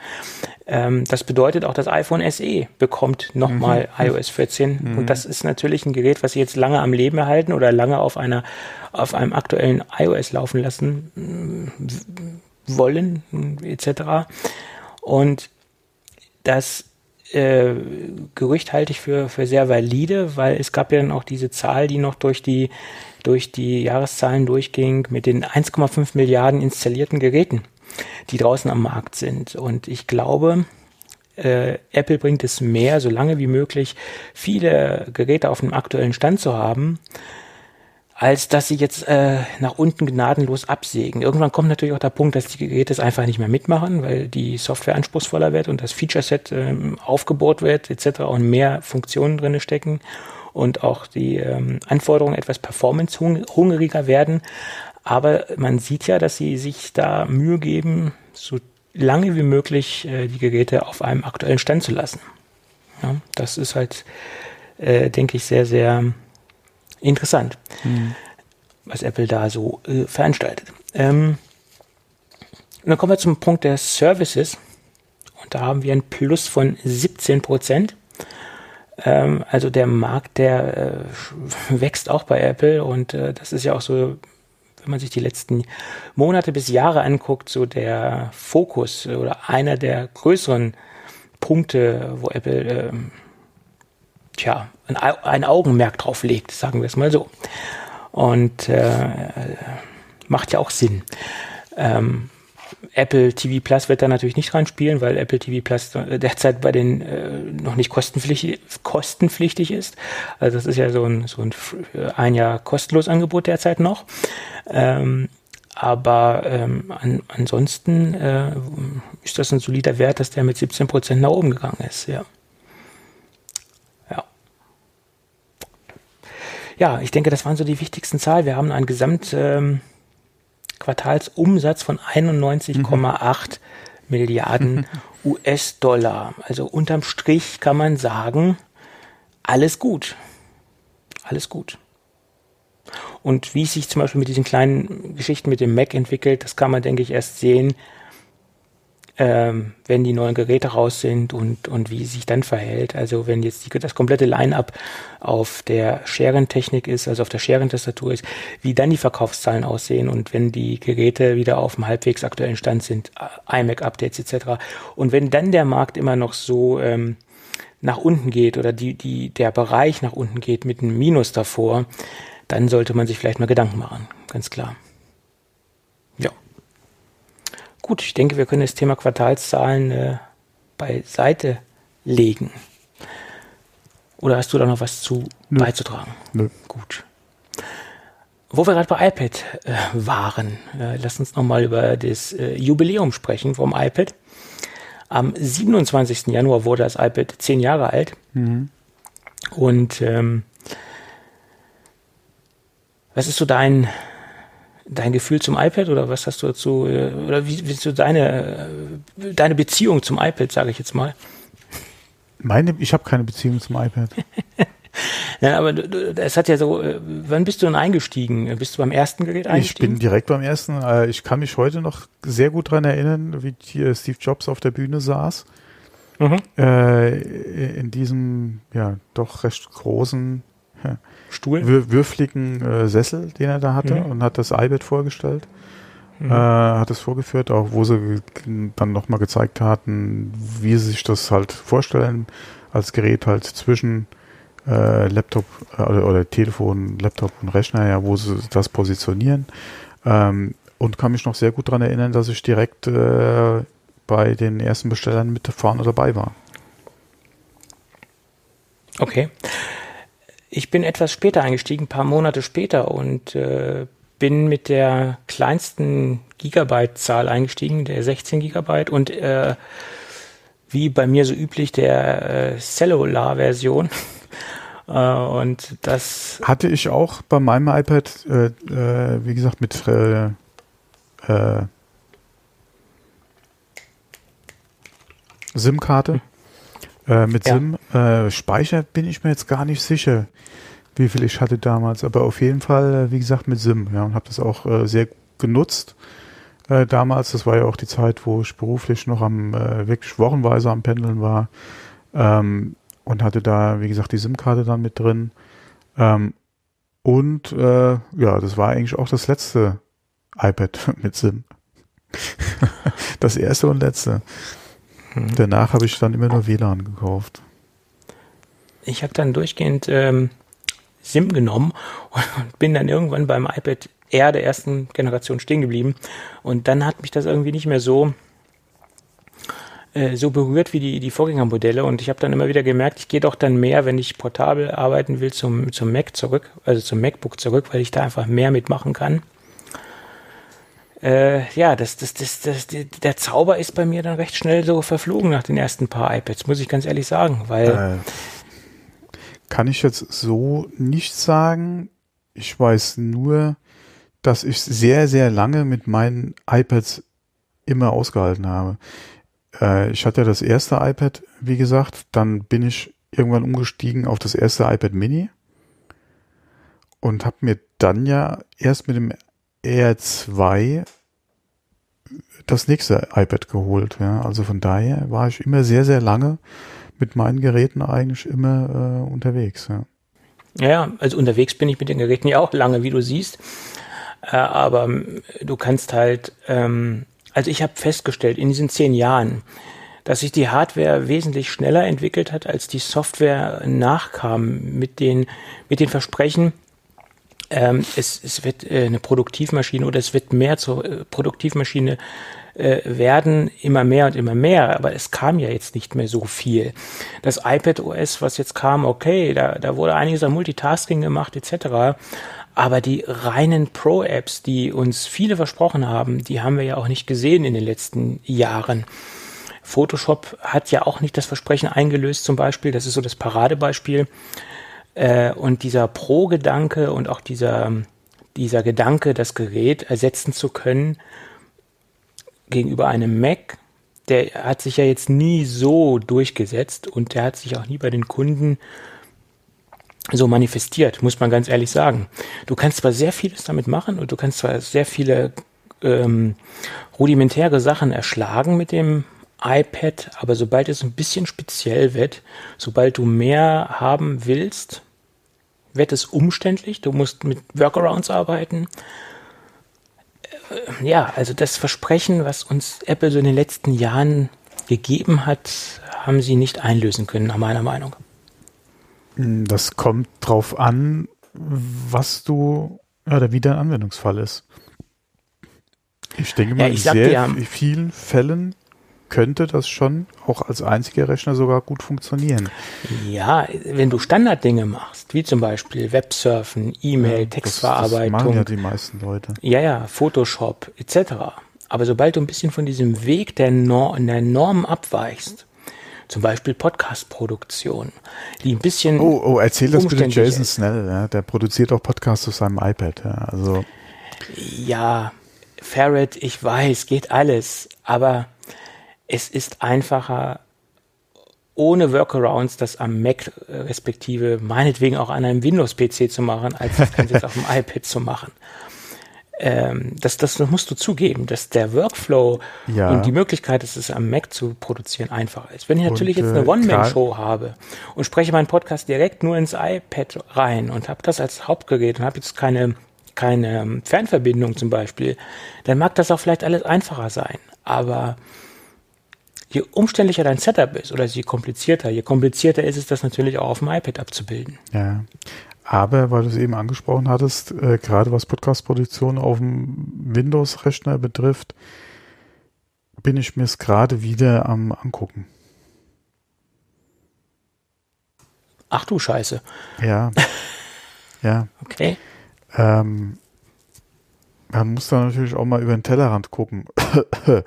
Ähm, das bedeutet auch, das iPhone SE bekommt nochmal mhm. iOS 14. Mhm. Und das ist natürlich ein Gerät, was Sie jetzt lange am Leben erhalten oder lange auf einer, auf einem aktuellen iOS laufen lassen mm, wollen, etc. Und das äh, Gerücht halte ich für, für sehr valide, weil es gab ja dann auch diese Zahl, die noch durch die, durch die Jahreszahlen durchging mit den 1,5 Milliarden installierten Geräten die draußen am Markt sind. Und ich glaube, äh, Apple bringt es mehr, so lange wie möglich viele Geräte auf dem aktuellen Stand zu haben, als dass sie jetzt äh, nach unten gnadenlos absägen. Irgendwann kommt natürlich auch der Punkt, dass die Geräte es einfach nicht mehr mitmachen, weil die Software anspruchsvoller wird und das Feature-Set ähm, aufgebohrt wird etc. und mehr Funktionen drin stecken und auch die ähm, Anforderungen etwas performance-hungriger werden. Aber man sieht ja, dass sie sich da Mühe geben, so lange wie möglich äh, die Geräte auf einem aktuellen Stand zu lassen. Ja, das ist halt, äh, denke ich, sehr, sehr interessant, mhm. was Apple da so äh, veranstaltet. Ähm, dann kommen wir zum Punkt der Services. Und da haben wir ein Plus von 17 Prozent. Ähm, also der Markt, der äh, wächst auch bei Apple und äh, das ist ja auch so wenn man sich die letzten Monate bis Jahre anguckt, so der Fokus oder einer der größeren Punkte, wo Apple ähm, tja, ein, ein, Augenmerk drauf legt, sagen wir es mal so. Und äh, macht ja auch Sinn. Ähm, Apple TV Plus wird da natürlich nicht reinspielen, weil Apple TV Plus derzeit bei den äh, noch nicht kostenpflichtig, kostenpflichtig ist. Also das ist ja so ein, so ein, ein Jahr kostenlos Angebot derzeit noch. Ähm, aber ähm, an, ansonsten äh, ist das ein solider Wert, dass der mit 17 Prozent nach oben gegangen ist. Ja. Ja. Ja, ich denke, das waren so die wichtigsten Zahlen. Wir haben ein Gesamt ähm, Quartalsumsatz von 91,8 mhm. Milliarden US-Dollar. Also unterm Strich kann man sagen, alles gut. Alles gut. Und wie es sich zum Beispiel mit diesen kleinen Geschichten mit dem Mac entwickelt, das kann man, denke ich, erst sehen, ähm, wenn die neuen Geräte raus sind und, und wie sich dann verhält. Also wenn jetzt die, das komplette Line-up auf der Sharen-Technik ist, also auf der Sharen-Tastatur ist, wie dann die Verkaufszahlen aussehen und wenn die Geräte wieder auf dem halbwegs aktuellen Stand sind, äh, iMac-Updates etc. Und wenn dann der Markt immer noch so ähm, nach unten geht oder die, die, der Bereich nach unten geht mit einem Minus davor, dann sollte man sich vielleicht mal Gedanken machen, ganz klar. Gut, ich denke, wir können das Thema Quartalszahlen äh, beiseite legen. Oder hast du da noch was zu Nö. beizutragen?
Nö.
Gut. wo wir gerade bei iPad äh, waren, äh, lass uns nochmal über das äh, Jubiläum sprechen vom iPad. Am 27. Januar wurde das iPad zehn Jahre alt. Mhm. Und ähm, was ist so dein, dein Gefühl zum iPad oder was hast du dazu, äh, oder wie, wie ist so deine, äh, deine Beziehung zum iPad, sage ich jetzt mal?
Meine, ich habe keine Beziehung zum iPad.
Ja, aber es hat ja so, äh, wann bist du denn eingestiegen? Bist du beim ersten Gerät eingestiegen?
Ich bin direkt beim ersten. Ich kann mich heute noch sehr gut daran erinnern, wie Steve Jobs auf der Bühne saß. Mhm. in diesem, ja, doch recht großen Stuhl? würfligen äh, Sessel, den er da hatte mhm. und hat das iPad vorgestellt. Mhm. Äh, hat es vorgeführt, auch wo sie dann nochmal gezeigt hatten, wie sie sich das halt vorstellen, als Gerät halt zwischen äh, Laptop äh, oder, oder, Telefon, Laptop und Rechner, ja, wo sie das positionieren. Ähm, und kann mich noch sehr gut daran erinnern, dass ich direkt äh, bei den ersten Bestellern mit vorne dabei war.
Okay. Ich bin etwas später eingestiegen, ein paar Monate später und äh, bin mit der kleinsten Gigabyte-Zahl eingestiegen, der 16 Gigabyte und äh, wie bei mir so üblich der äh, Cellular-Version. äh, und das
hatte ich auch bei meinem iPad, äh, äh, wie gesagt, mit äh, äh SIM-Karte. Äh, mit ja. SIM. Äh, Speicher bin ich mir jetzt gar nicht sicher, wie viel ich hatte damals. Aber auf jeden Fall, äh, wie gesagt, mit SIM. Ja, und habe das auch sehr genutzt. Damals, das war ja auch die Zeit, wo ich beruflich noch am, äh, wirklich wochenweise am Pendeln war. Ähm, und hatte da, wie gesagt, die SIM-Karte dann mit drin. Ähm, und äh, ja, das war eigentlich auch das letzte iPad mit SIM. das erste und letzte. Mhm. Danach habe ich dann immer nur WLAN gekauft.
Ich habe dann durchgehend ähm, SIM genommen und bin dann irgendwann beim iPad Air der ersten Generation stehen geblieben. Und dann hat mich das irgendwie nicht mehr so äh, so berührt wie die, die Vorgängermodelle und ich habe dann immer wieder gemerkt, ich gehe doch dann mehr, wenn ich portabel arbeiten will, zum, zum Mac zurück, also zum MacBook zurück, weil ich da einfach mehr mitmachen kann äh, ja, das, das, das, das, der Zauber ist bei mir dann recht schnell so verflogen nach den ersten paar iPads, muss ich ganz ehrlich sagen, weil. Äh,
kann ich jetzt so nicht sagen. Ich weiß nur, dass ich sehr, sehr lange mit meinen iPads immer ausgehalten habe. Äh, ich hatte das erste iPad, wie gesagt, dann bin ich irgendwann umgestiegen auf das erste iPad Mini und habe mir dann ja erst mit dem R2 das nächste iPad geholt. Ja. Also von daher war ich immer sehr, sehr lange mit meinen Geräten eigentlich immer äh, unterwegs. Ja.
ja, also unterwegs bin ich mit den Geräten ja auch lange, wie du siehst. Äh, aber ähm, du kannst halt, ähm, also ich habe festgestellt in diesen zehn Jahren, dass sich die Hardware wesentlich schneller entwickelt hat, als die Software nachkam mit den, mit den Versprechen, ähm, es, es wird äh, eine Produktivmaschine oder es wird mehr zur äh, Produktivmaschine äh, werden, immer mehr und immer mehr, aber es kam ja jetzt nicht mehr so viel. Das iPad OS, was jetzt kam, okay, da, da wurde einiges an Multitasking gemacht etc., aber die reinen Pro-Apps, die uns viele versprochen haben, die haben wir ja auch nicht gesehen in den letzten Jahren. Photoshop hat ja auch nicht das Versprechen eingelöst, zum Beispiel. Das ist so das Paradebeispiel. Äh, und dieser Pro-Gedanke und auch dieser, dieser Gedanke, das Gerät ersetzen zu können gegenüber einem Mac, der hat sich ja jetzt nie so durchgesetzt und der hat sich auch nie bei den Kunden so manifestiert, muss man ganz ehrlich sagen. Du kannst zwar sehr vieles damit machen und du kannst zwar sehr viele ähm, rudimentäre Sachen erschlagen mit dem iPad, aber sobald es ein bisschen speziell wird, sobald du mehr haben willst, wird es umständlich. Du musst mit Workarounds arbeiten. Äh, ja, also das Versprechen, was uns Apple so in den letzten Jahren gegeben hat, haben sie nicht einlösen können, nach meiner Meinung.
Das kommt drauf an, was du oder wie dein Anwendungsfall ist. Ich denke mal, ja, ich in sehr ja, vielen Fällen könnte das schon auch als einziger Rechner sogar gut funktionieren.
Ja, wenn du Standarddinge machst, wie zum Beispiel Websurfen, E-Mail, ja, Textverarbeitung. Das, machen
ja die meisten Leute.
Ja, ja, Photoshop etc. Aber sobald du ein bisschen von diesem Weg der, Norm, der Norm abweichst, zum Beispiel Podcast-Produktion, die ein bisschen.
Oh, oh, erzähl das bitte Jason Snell, ja, der produziert auch Podcasts auf seinem iPad, ja, also.
Ja, Ferret, ich weiß, geht alles, aber es ist einfacher, ohne Workarounds das am Mac respektive meinetwegen auch an einem Windows-PC zu machen, als das Ganze jetzt auf dem iPad zu machen ähm, das, das, das musst du zugeben, dass der Workflow ja. und die Möglichkeit, dass es am Mac zu produzieren, einfacher ist. Wenn ich natürlich und, jetzt eine äh, One-Man-Show habe und spreche meinen Podcast direkt nur ins iPad rein und habe das als Hauptgerät und habe jetzt keine, keine ähm, Fernverbindung zum Beispiel, dann mag das auch vielleicht alles einfacher sein. Aber je umständlicher dein Setup ist oder je komplizierter, je komplizierter ist es, das natürlich auch auf dem iPad abzubilden.
Ja. Aber weil du es eben angesprochen hattest, äh, gerade was Podcast-Produktion auf dem Windows-Rechner betrifft, bin ich mir es gerade wieder am angucken.
Ach du Scheiße.
Ja. ja.
Okay.
Ähm, man muss da natürlich auch mal über den Tellerrand gucken.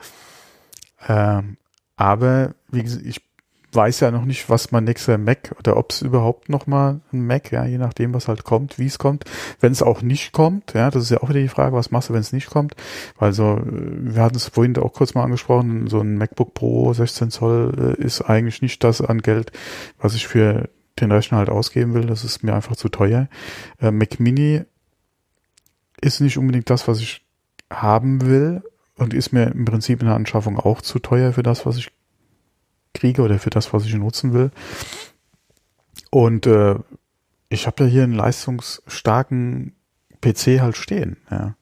ähm, aber wie gesagt, ich weiß ja noch nicht, was mein nächster Mac oder ob es überhaupt noch mal ein Mac, ja, je nachdem, was halt kommt, wie es kommt. Wenn es auch nicht kommt, ja, das ist ja auch wieder die Frage, was machst du, wenn es nicht kommt? Weil so, wir hatten es vorhin auch kurz mal angesprochen, so ein MacBook Pro 16 Zoll äh, ist eigentlich nicht das an Geld, was ich für den Rechner halt ausgeben will. Das ist mir einfach zu teuer. Äh, Mac Mini ist nicht unbedingt das, was ich haben will und ist mir im Prinzip in der Anschaffung auch zu teuer für das, was ich kriege oder für das, was ich nutzen will. Und äh, ich habe ja hier einen leistungsstarken PC halt stehen. Ja.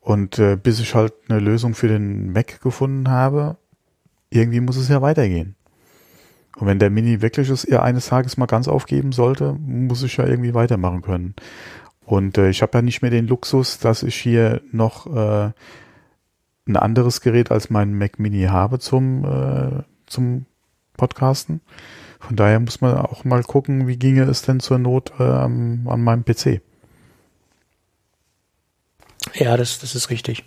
Und äh, bis ich halt eine Lösung für den Mac gefunden habe, irgendwie muss es ja weitergehen. Und wenn der Mini wirklich es ihr eines Tages mal ganz aufgeben sollte, muss ich ja irgendwie weitermachen können. Und äh, ich habe ja nicht mehr den Luxus, dass ich hier noch äh, ein anderes Gerät als mein Mac Mini habe zum äh, zum Podcasten. Von daher muss man auch mal gucken, wie ginge es denn zur Not ähm, an meinem PC.
Ja, das, das ist richtig.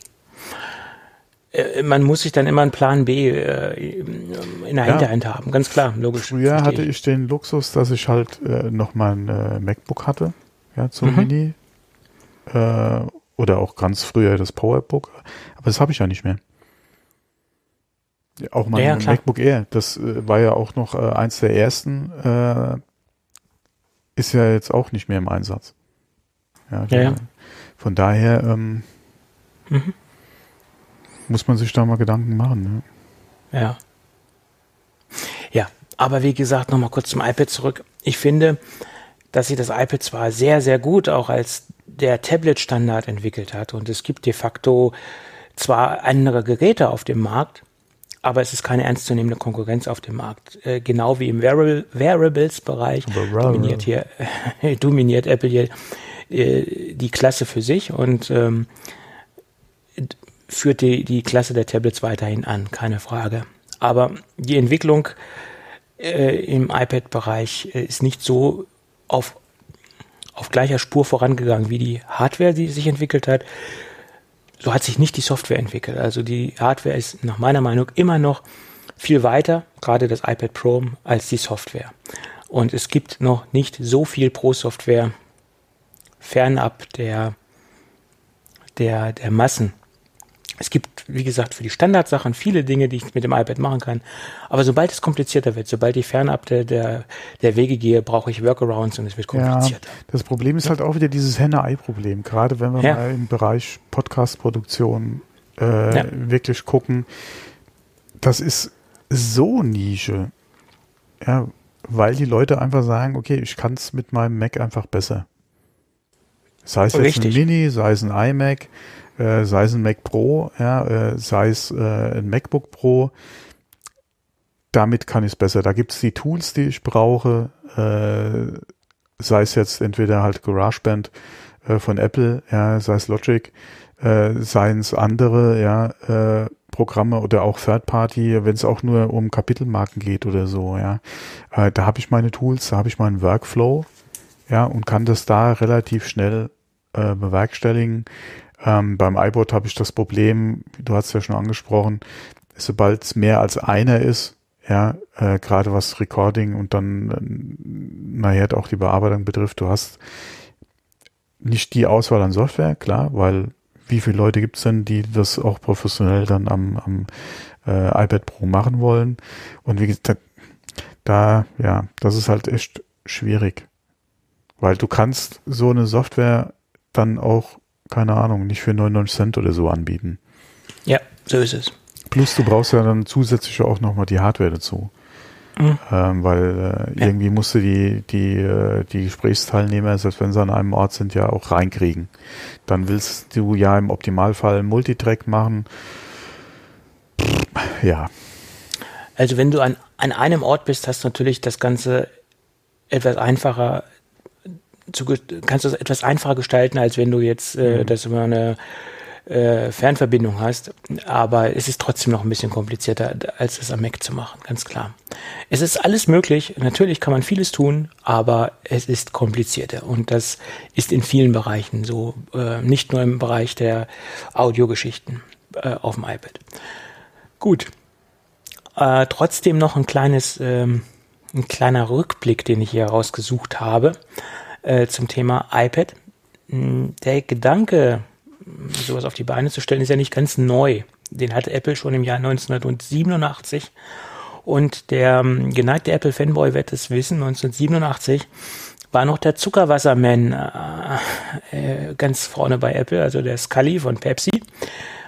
Äh, man muss sich dann immer einen Plan B äh, in der ja. Hinterhand haben, ganz klar, logisch.
Früher hatte ich den Luxus, dass ich halt äh, noch mal ein äh, MacBook hatte, ja, zum mhm. Mini. Äh, oder auch ganz früher das Powerbook. Aber das habe ich ja nicht mehr. Auch mein ja, MacBook Air, das äh, war ja auch noch äh, eins der ersten, äh, ist ja jetzt auch nicht mehr im Einsatz. Ja, ja, ja. Von daher ähm, mhm. muss man sich da mal Gedanken machen.
Ne? Ja. Ja, aber wie gesagt, nochmal kurz zum iPad zurück. Ich finde, dass sich das iPad zwar sehr, sehr gut auch als der Tablet-Standard entwickelt hat und es gibt de facto zwar andere Geräte auf dem Markt, aber es ist keine ernstzunehmende Konkurrenz auf dem Markt. Äh, genau wie im Wearables-Bereich dominiert hier, dominiert Apple hier äh, die Klasse für sich und ähm, führt die, die Klasse der Tablets weiterhin an, keine Frage. Aber die Entwicklung äh, im iPad-Bereich äh, ist nicht so auf, auf gleicher Spur vorangegangen wie die Hardware, die sich entwickelt hat so hat sich nicht die Software entwickelt. Also die Hardware ist nach meiner Meinung immer noch viel weiter, gerade das iPad Pro, als die Software. Und es gibt noch nicht so viel Pro-Software fernab der, der, der Massen, es gibt, wie gesagt, für die Standardsachen viele Dinge, die ich mit dem iPad machen kann. Aber sobald es komplizierter wird, sobald ich fernab der, der, der Wege gehe, brauche ich Workarounds und es wird komplizierter. Ja,
das Problem ist halt auch wieder dieses Henne-Ei-Problem. Gerade wenn wir ja. mal im Bereich Podcast-Produktion äh, ja. wirklich gucken. Das ist so Nische. Ja, weil die Leute einfach sagen, okay, ich kann es mit meinem Mac einfach besser. Sei es jetzt Richtig. ein Mini, sei es ein iMac, äh, sei es ein Mac Pro, ja, äh, sei es äh, ein MacBook Pro, damit kann ich es besser. Da gibt es die Tools, die ich brauche, äh, sei es jetzt entweder halt GarageBand äh, von Apple, ja, sei es Logic, seien es andere, ja, Programme oder auch Third Party, wenn es auch nur um Kapitelmarken geht oder so, ja. Äh, da habe ich meine Tools, da habe ich meinen Workflow, ja, und kann das da relativ schnell äh, bewerkstelligen. Ähm, beim iBot habe ich das Problem, du hast ja schon angesprochen, sobald es mehr als einer ist, ja, äh, gerade was Recording und dann äh, nachher auch die Bearbeitung betrifft, du hast nicht die Auswahl an Software, klar, weil wie viele Leute gibt es denn, die das auch professionell dann am, am äh, iPad Pro machen wollen? Und wie gesagt, da, ja, das ist halt echt schwierig. Weil du kannst so eine Software dann auch, keine Ahnung, nicht für 99 Cent oder so anbieten.
Ja, so ist es.
Plus du brauchst ja dann zusätzlich auch nochmal die Hardware dazu. Mhm. Ähm, weil äh, ja. irgendwie musst du die, die, äh, die Gesprächsteilnehmer, selbst wenn sie an einem Ort sind, ja auch reinkriegen. Dann willst du ja im Optimalfall Multitrack machen. Ja.
Also wenn du an, an einem Ort bist, hast du natürlich das Ganze etwas einfacher zu, kannst du es etwas einfacher gestalten, als wenn du jetzt äh, mhm. das über eine äh, Fernverbindung hast. Aber es ist trotzdem noch ein bisschen komplizierter, als es am Mac zu machen, ganz klar. Es ist alles möglich. Natürlich kann man vieles tun, aber es ist komplizierter. Und das ist in vielen Bereichen so. Äh, nicht nur im Bereich der Audiogeschichten äh, auf dem iPad. Gut. Äh, trotzdem noch ein kleines, ähm, ein kleiner Rückblick, den ich hier rausgesucht habe äh, zum Thema iPad. Hm, der Gedanke, sowas auf die Beine zu stellen, ist ja nicht ganz neu. Den hatte Apple schon im Jahr 1987. Und der ähm, geneigte Apple-Fanboy wird es wissen, 1987 war noch der Zuckerwasserman äh, äh, ganz vorne bei Apple, also der Scully von Pepsi.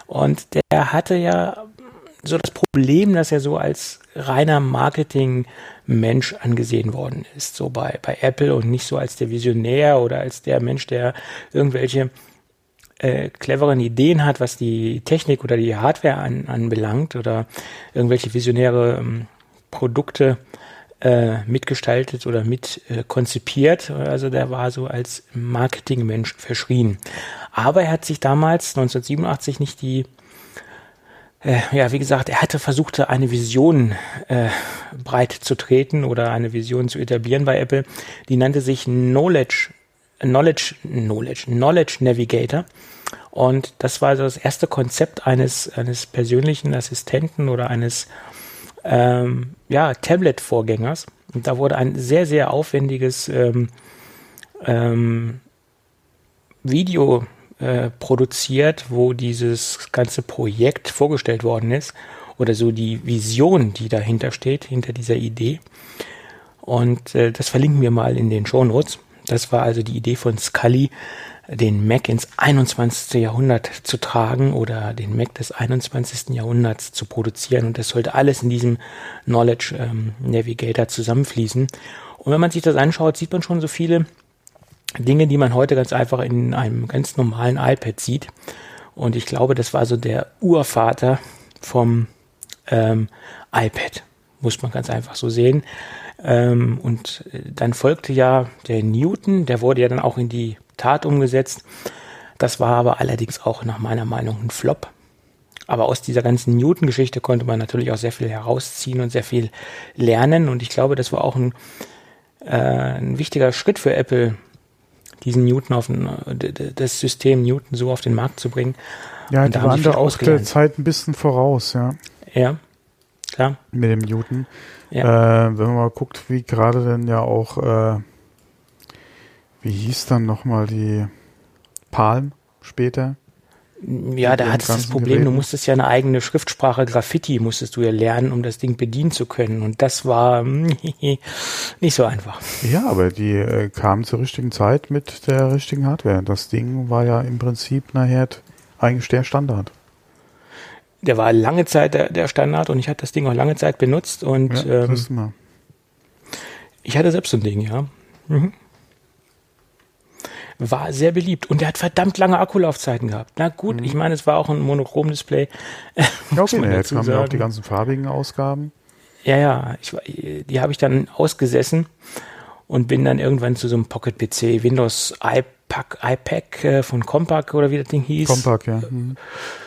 Und der hatte ja so das Problem, dass er so als reiner Marketing-Mensch angesehen worden ist, so bei, bei Apple und nicht so als der Visionär oder als der Mensch, der irgendwelche äh, cleveren Ideen hat, was die Technik oder die Hardware an, anbelangt oder irgendwelche visionäre ähm, Produkte äh, mitgestaltet oder mit äh, konzipiert. Also der war so als Marketingmensch verschrien. Aber er hat sich damals 1987 nicht die äh, ja, wie gesagt, er hatte versucht, eine Vision äh, breit zu treten oder eine Vision zu etablieren bei Apple. Die nannte sich Knowledge Knowledge, Knowledge, Knowledge Navigator. Und das war also das erste Konzept eines, eines persönlichen Assistenten oder eines ähm, ja, Tablet-Vorgängers. Und da wurde ein sehr, sehr aufwendiges ähm, ähm, Video äh, produziert, wo dieses ganze Projekt vorgestellt worden ist oder so die Vision, die dahinter steht, hinter dieser Idee. Und äh, das verlinken wir mal in den Show Notes. Das war also die Idee von Scully, den Mac ins 21. Jahrhundert zu tragen oder den Mac des 21. Jahrhunderts zu produzieren. Und das sollte alles in diesem Knowledge ähm, Navigator zusammenfließen. Und wenn man sich das anschaut, sieht man schon so viele Dinge, die man heute ganz einfach in einem ganz normalen iPad sieht. Und ich glaube, das war so der Urvater vom ähm, iPad, muss man ganz einfach so sehen. Ähm, und äh, dann folgte ja der Newton, der wurde ja dann auch in die Tat umgesetzt. Das war aber allerdings auch nach meiner Meinung ein Flop. Aber aus dieser ganzen Newton-Geschichte konnte man natürlich auch sehr viel herausziehen und sehr viel lernen. Und ich glaube, das war auch ein, äh, ein wichtiger Schritt für Apple, diesen Newton auf den, das System Newton so auf den Markt zu bringen.
Ja, und die waren da auch der Zeit ein bisschen voraus, ja.
Ja, klar.
Mit dem Newton. Ja. Äh, wenn man mal guckt, wie gerade denn ja auch, äh, wie hieß dann nochmal die Palm später?
Ja, da hattest du das Problem, Geräten. du musstest ja eine eigene Schriftsprache, Graffiti musstest du ja lernen, um das Ding bedienen zu können. Und das war nicht so einfach.
Ja, aber die äh, kamen zur richtigen Zeit mit der richtigen Hardware. Das Ding war ja im Prinzip nachher eigentlich der Standard
der war lange Zeit der, der Standard und ich hatte das Ding auch lange Zeit benutzt und ja, ähm, ich hatte selbst so ein Ding, ja. Mhm. War sehr beliebt und der hat verdammt lange Akkulaufzeiten gehabt. Na gut, mhm. ich meine, es war auch ein Monochrom-Display.
Ja, okay, jetzt kamen ja auch die ganzen farbigen Ausgaben.
Ja, ja, ich, die habe ich dann ausgesessen und bin dann irgendwann zu so einem Pocket-PC, Windows iPack, iPack äh, von Compaq oder wie das Ding hieß.
Compaq, ja. Mhm.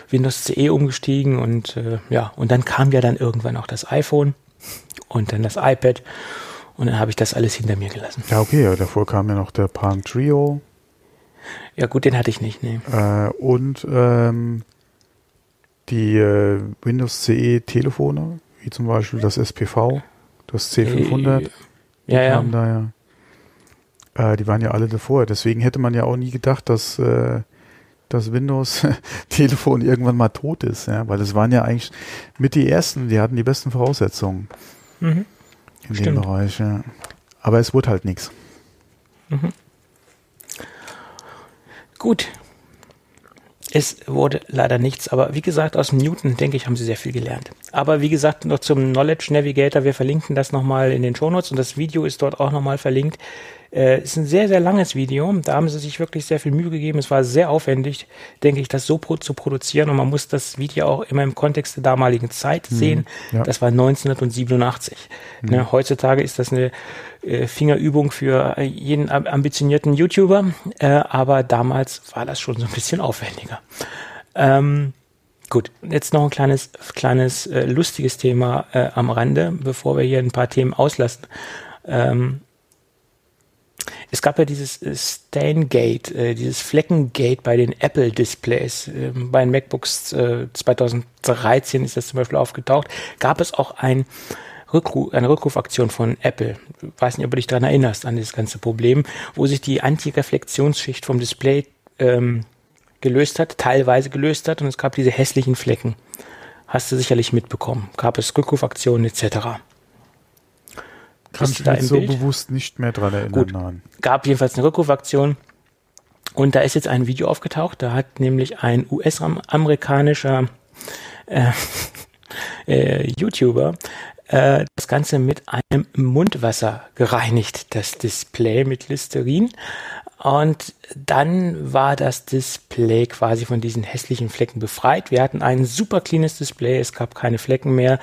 Windows CE umgestiegen und äh, ja, und dann kam ja dann irgendwann auch das iPhone und dann das iPad und dann habe ich das alles hinter mir gelassen.
Ja, okay, ja, davor kam ja noch der Palm Trio.
Ja gut, den hatte ich nicht, nee.
Äh, und ähm, die äh, Windows CE Telefone, wie zum Beispiel das SPV, das C500.
Äh, ja, ja.
Da ja. Äh, die waren ja alle davor. Deswegen hätte man ja auch nie gedacht, dass äh, das Windows-Telefon irgendwann mal tot ist, ja, weil es waren ja eigentlich mit die ersten, die hatten die besten Voraussetzungen
Mhm.
in
Stimmt.
dem Bereich. Ja. Aber es wurde halt nichts.
Gut. Es wurde leider nichts, aber wie gesagt, aus Newton, denke ich, haben sie sehr viel gelernt. Aber wie gesagt, noch zum Knowledge Navigator, wir verlinken das nochmal in den Shownotes und das Video ist dort auch nochmal verlinkt. Äh, ist ein sehr, sehr langes Video. Da haben sie sich wirklich sehr viel Mühe gegeben. Es war sehr aufwendig, denke ich, das so pro zu produzieren. Und man muss das Video auch immer im Kontext der damaligen Zeit sehen.
ja.
Das war 1987. Ne, heutzutage ist das eine äh, Fingerübung für jeden am- ambitionierten YouTuber. Äh, aber damals war das schon so ein bisschen aufwendiger. Ähm, Gut, jetzt noch ein kleines, kleines äh, lustiges Thema äh, am Rande, bevor wir hier ein paar Themen auslassen. Ähm, es gab ja dieses äh, Staingate, äh, dieses Fleckengate bei den Apple-Displays. Ähm, bei den MacBooks äh, 2013 ist das zum Beispiel aufgetaucht. Gab es auch ein Rückruf, eine Rückrufaktion von Apple. Ich weiß nicht, ob du dich daran erinnerst, an dieses ganze Problem, wo sich die Antireflexionsschicht vom Display ähm, gelöst hat, teilweise gelöst hat und es gab diese hässlichen Flecken. Hast du sicherlich mitbekommen. Gab es Rückrufaktionen etc.
Kann ich
du da
mich so
Bild?
bewusst nicht mehr dran erinnern.
Gut.
Nein.
gab jedenfalls eine Rückrufaktion. Und da ist jetzt ein Video aufgetaucht. Da hat nämlich ein US-amerikanischer äh, äh, YouTuber äh, das Ganze mit einem Mundwasser gereinigt, das Display mit Listerin. Und dann war das Display quasi von diesen hässlichen Flecken befreit. Wir hatten ein super cleanes Display, es gab keine Flecken mehr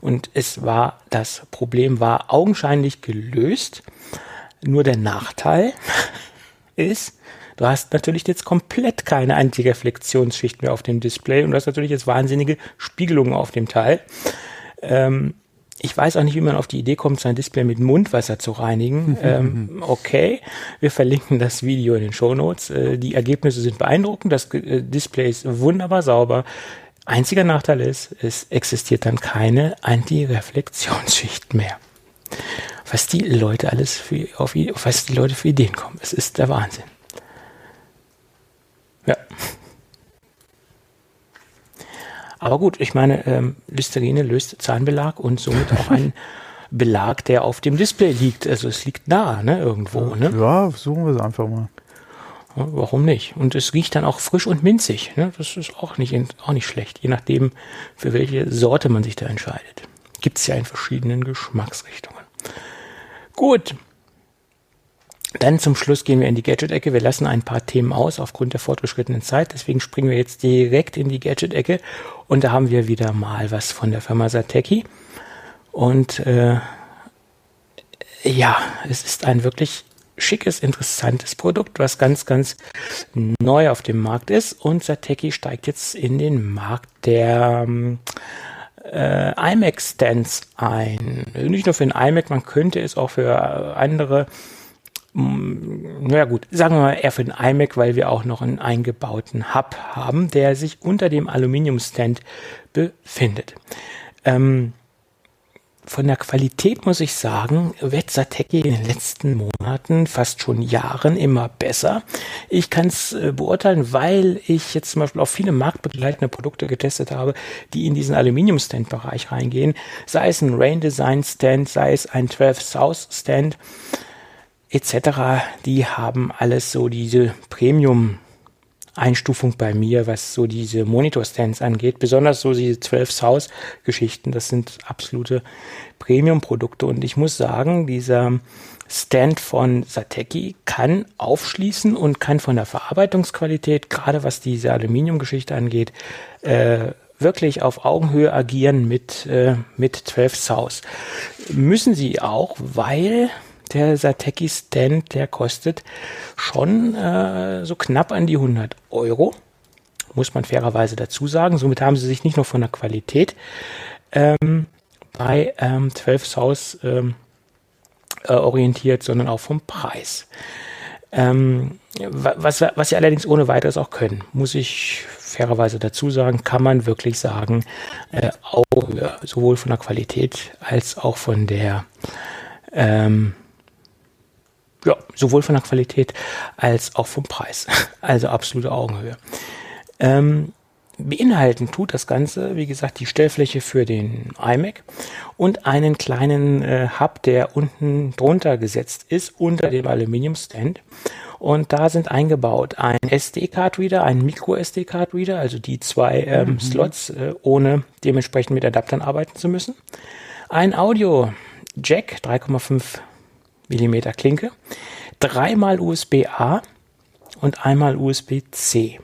und es war, das Problem war augenscheinlich gelöst. Nur der Nachteil ist, du hast natürlich jetzt komplett keine Antireflexionsschicht mehr auf dem Display und du hast natürlich jetzt wahnsinnige Spiegelungen auf dem Teil. Ähm, ich weiß auch nicht, wie man auf die Idee kommt, sein Display mit Mundwasser zu reinigen. ähm, okay, wir verlinken das Video in den Shownotes. Äh, die Ergebnisse sind beeindruckend. Das äh, Display ist wunderbar sauber. Einziger Nachteil ist, es existiert dann keine Antireflexionsschicht mehr. Was die Leute alles für, auf, was die Leute für Ideen kommen. Es ist der Wahnsinn. Ja. Aber gut, ich meine, ähm, Listerine löst Zahnbelag und somit auch einen Belag, der auf dem Display liegt. Also es liegt nah, ne, irgendwo, ne?
Ja, versuchen wir es einfach mal.
Warum nicht? Und es riecht dann auch frisch und minzig. Ne? Das ist auch nicht, auch nicht schlecht, je nachdem, für welche Sorte man sich da entscheidet. Gibt es ja in verschiedenen Geschmacksrichtungen. Gut. Dann zum Schluss gehen wir in die Gadget-Ecke. Wir lassen ein paar Themen aus aufgrund der fortgeschrittenen Zeit. Deswegen springen wir jetzt direkt in die Gadget-Ecke. Und da haben wir wieder mal was von der Firma Sateki. Und äh, ja, es ist ein wirklich schickes, interessantes Produkt, was ganz, ganz neu auf dem Markt ist. Und Sateki steigt jetzt in den Markt der ähm, äh, iMac-Stands ein. Nicht nur für den iMac, man könnte es auch für äh, andere Mm, naja gut, sagen wir mal eher für den iMac, weil wir auch noch einen eingebauten Hub haben, der sich unter dem Aluminiumstand befindet. Ähm, von der Qualität muss ich sagen, wird Sateki in den letzten Monaten, fast schon Jahren immer besser. Ich kann es äh, beurteilen, weil ich jetzt zum Beispiel auch viele marktbegleitende Produkte getestet habe, die in diesen Aluminium-Stand-Bereich reingehen. Sei es ein Rain Design Stand, sei es ein 12 South Stand etc. Die haben alles so diese Premium Einstufung bei mir, was so diese Monitor-Stands angeht. Besonders so diese 12 South-Geschichten. Das sind absolute Premium-Produkte. Und ich muss sagen, dieser Stand von Sateki kann aufschließen und kann von der Verarbeitungsqualität, gerade was diese Aluminium-Geschichte angeht, äh, wirklich auf Augenhöhe agieren mit, äh, mit 12 South. Müssen sie auch, weil der Sateki Stand, der kostet schon äh, so knapp an die 100 Euro. Muss man fairerweise dazu sagen. Somit haben sie sich nicht nur von der Qualität ähm, bei ähm, 12 South ähm, äh, orientiert, sondern auch vom Preis. Ähm, was, was sie allerdings ohne weiteres auch können, muss ich fairerweise dazu sagen, kann man wirklich sagen, äh, Augenhöhe, sowohl von der Qualität als auch von der, ähm, ja, sowohl von der Qualität als auch vom Preis. Also absolute Augenhöhe. Ähm, beinhalten tut das Ganze, wie gesagt, die Stellfläche für den iMac und einen kleinen äh, Hub, der unten drunter gesetzt ist, unter dem Aluminium-Stand. Und da sind eingebaut ein SD-Card-Reader, ein Micro-SD-Card-Reader, also die zwei ähm, mhm. Slots, äh, ohne dementsprechend mit Adaptern arbeiten zu müssen. Ein Audio-Jack, 3,5 Millimeter Klinke, dreimal USB-A und einmal USB-C.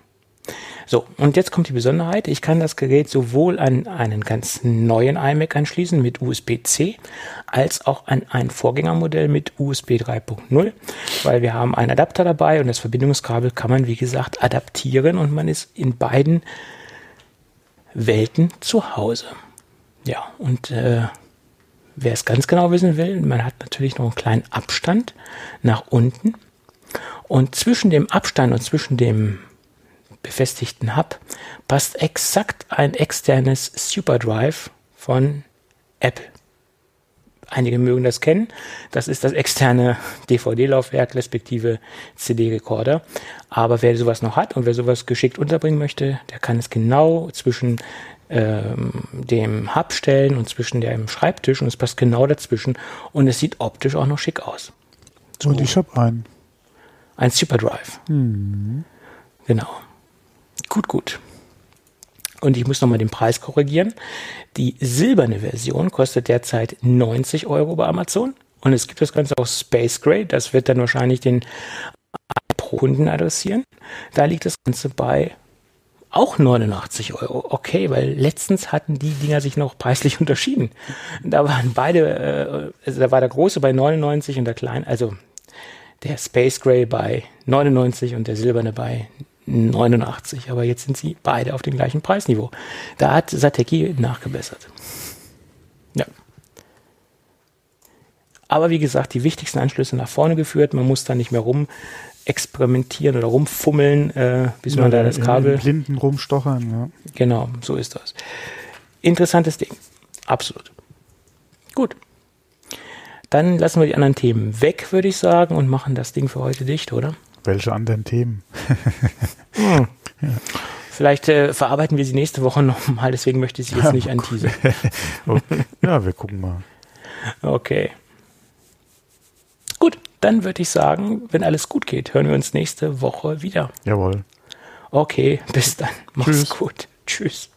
So, und jetzt kommt die Besonderheit. Ich kann das Gerät sowohl an einen ganz neuen iMac anschließen mit USB-C, als auch an ein Vorgängermodell mit USB 3.0, weil wir haben einen Adapter dabei und das Verbindungskabel kann man, wie gesagt, adaptieren und man ist in beiden Welten zu Hause. Ja, und äh, wer es ganz genau wissen will, man hat natürlich noch einen kleinen Abstand nach unten. Und zwischen dem Abstand und zwischen dem befestigten Hub passt exakt ein externes Superdrive von Apple. Einige mögen das kennen. Das ist das externe DVD-Laufwerk respektive CD-Recorder. Aber wer sowas noch hat und wer sowas geschickt unterbringen möchte, der kann es genau zwischen ähm, dem Hub stellen und zwischen dem Schreibtisch und es passt genau dazwischen und es sieht optisch auch noch schick aus.
So. Und ich habe einen.
Ein Superdrive. Mhm. Genau. Gut, gut. Und ich muss nochmal den Preis korrigieren. Die silberne Version kostet derzeit 90 Euro bei Amazon. Und es gibt das Ganze auch Space Gray. Das wird dann wahrscheinlich den Pro-Kunden adressieren. Da liegt das Ganze bei auch 89 Euro. Okay, weil letztens hatten die Dinger sich noch preislich unterschieden. Da waren beide, äh, also da war der große bei 99 und der kleine, also der Space Gray bei 99 und der silberne bei 89, aber jetzt sind sie beide auf dem gleichen Preisniveau. Da hat Sateki nachgebessert. Ja. Aber wie gesagt, die wichtigsten Anschlüsse nach vorne geführt. Man muss da nicht mehr rum experimentieren oder rumfummeln, äh, bis ja, man da das Kabel.
Blinden rumstochern, ja.
Genau, so ist das. Interessantes Ding. Absolut. Gut. Dann lassen wir die anderen Themen weg, würde ich sagen, und machen das Ding für heute dicht, oder?
Welche anderen Themen?
hm. ja. Vielleicht äh, verarbeiten wir sie nächste Woche nochmal, deswegen möchte ich sie jetzt nicht anteasern.
okay. Ja, wir gucken mal.
Okay. Gut, dann würde ich sagen, wenn alles gut geht, hören wir uns nächste Woche wieder.
Jawohl.
Okay, bis dann. Mach's Tschüss. gut. Tschüss.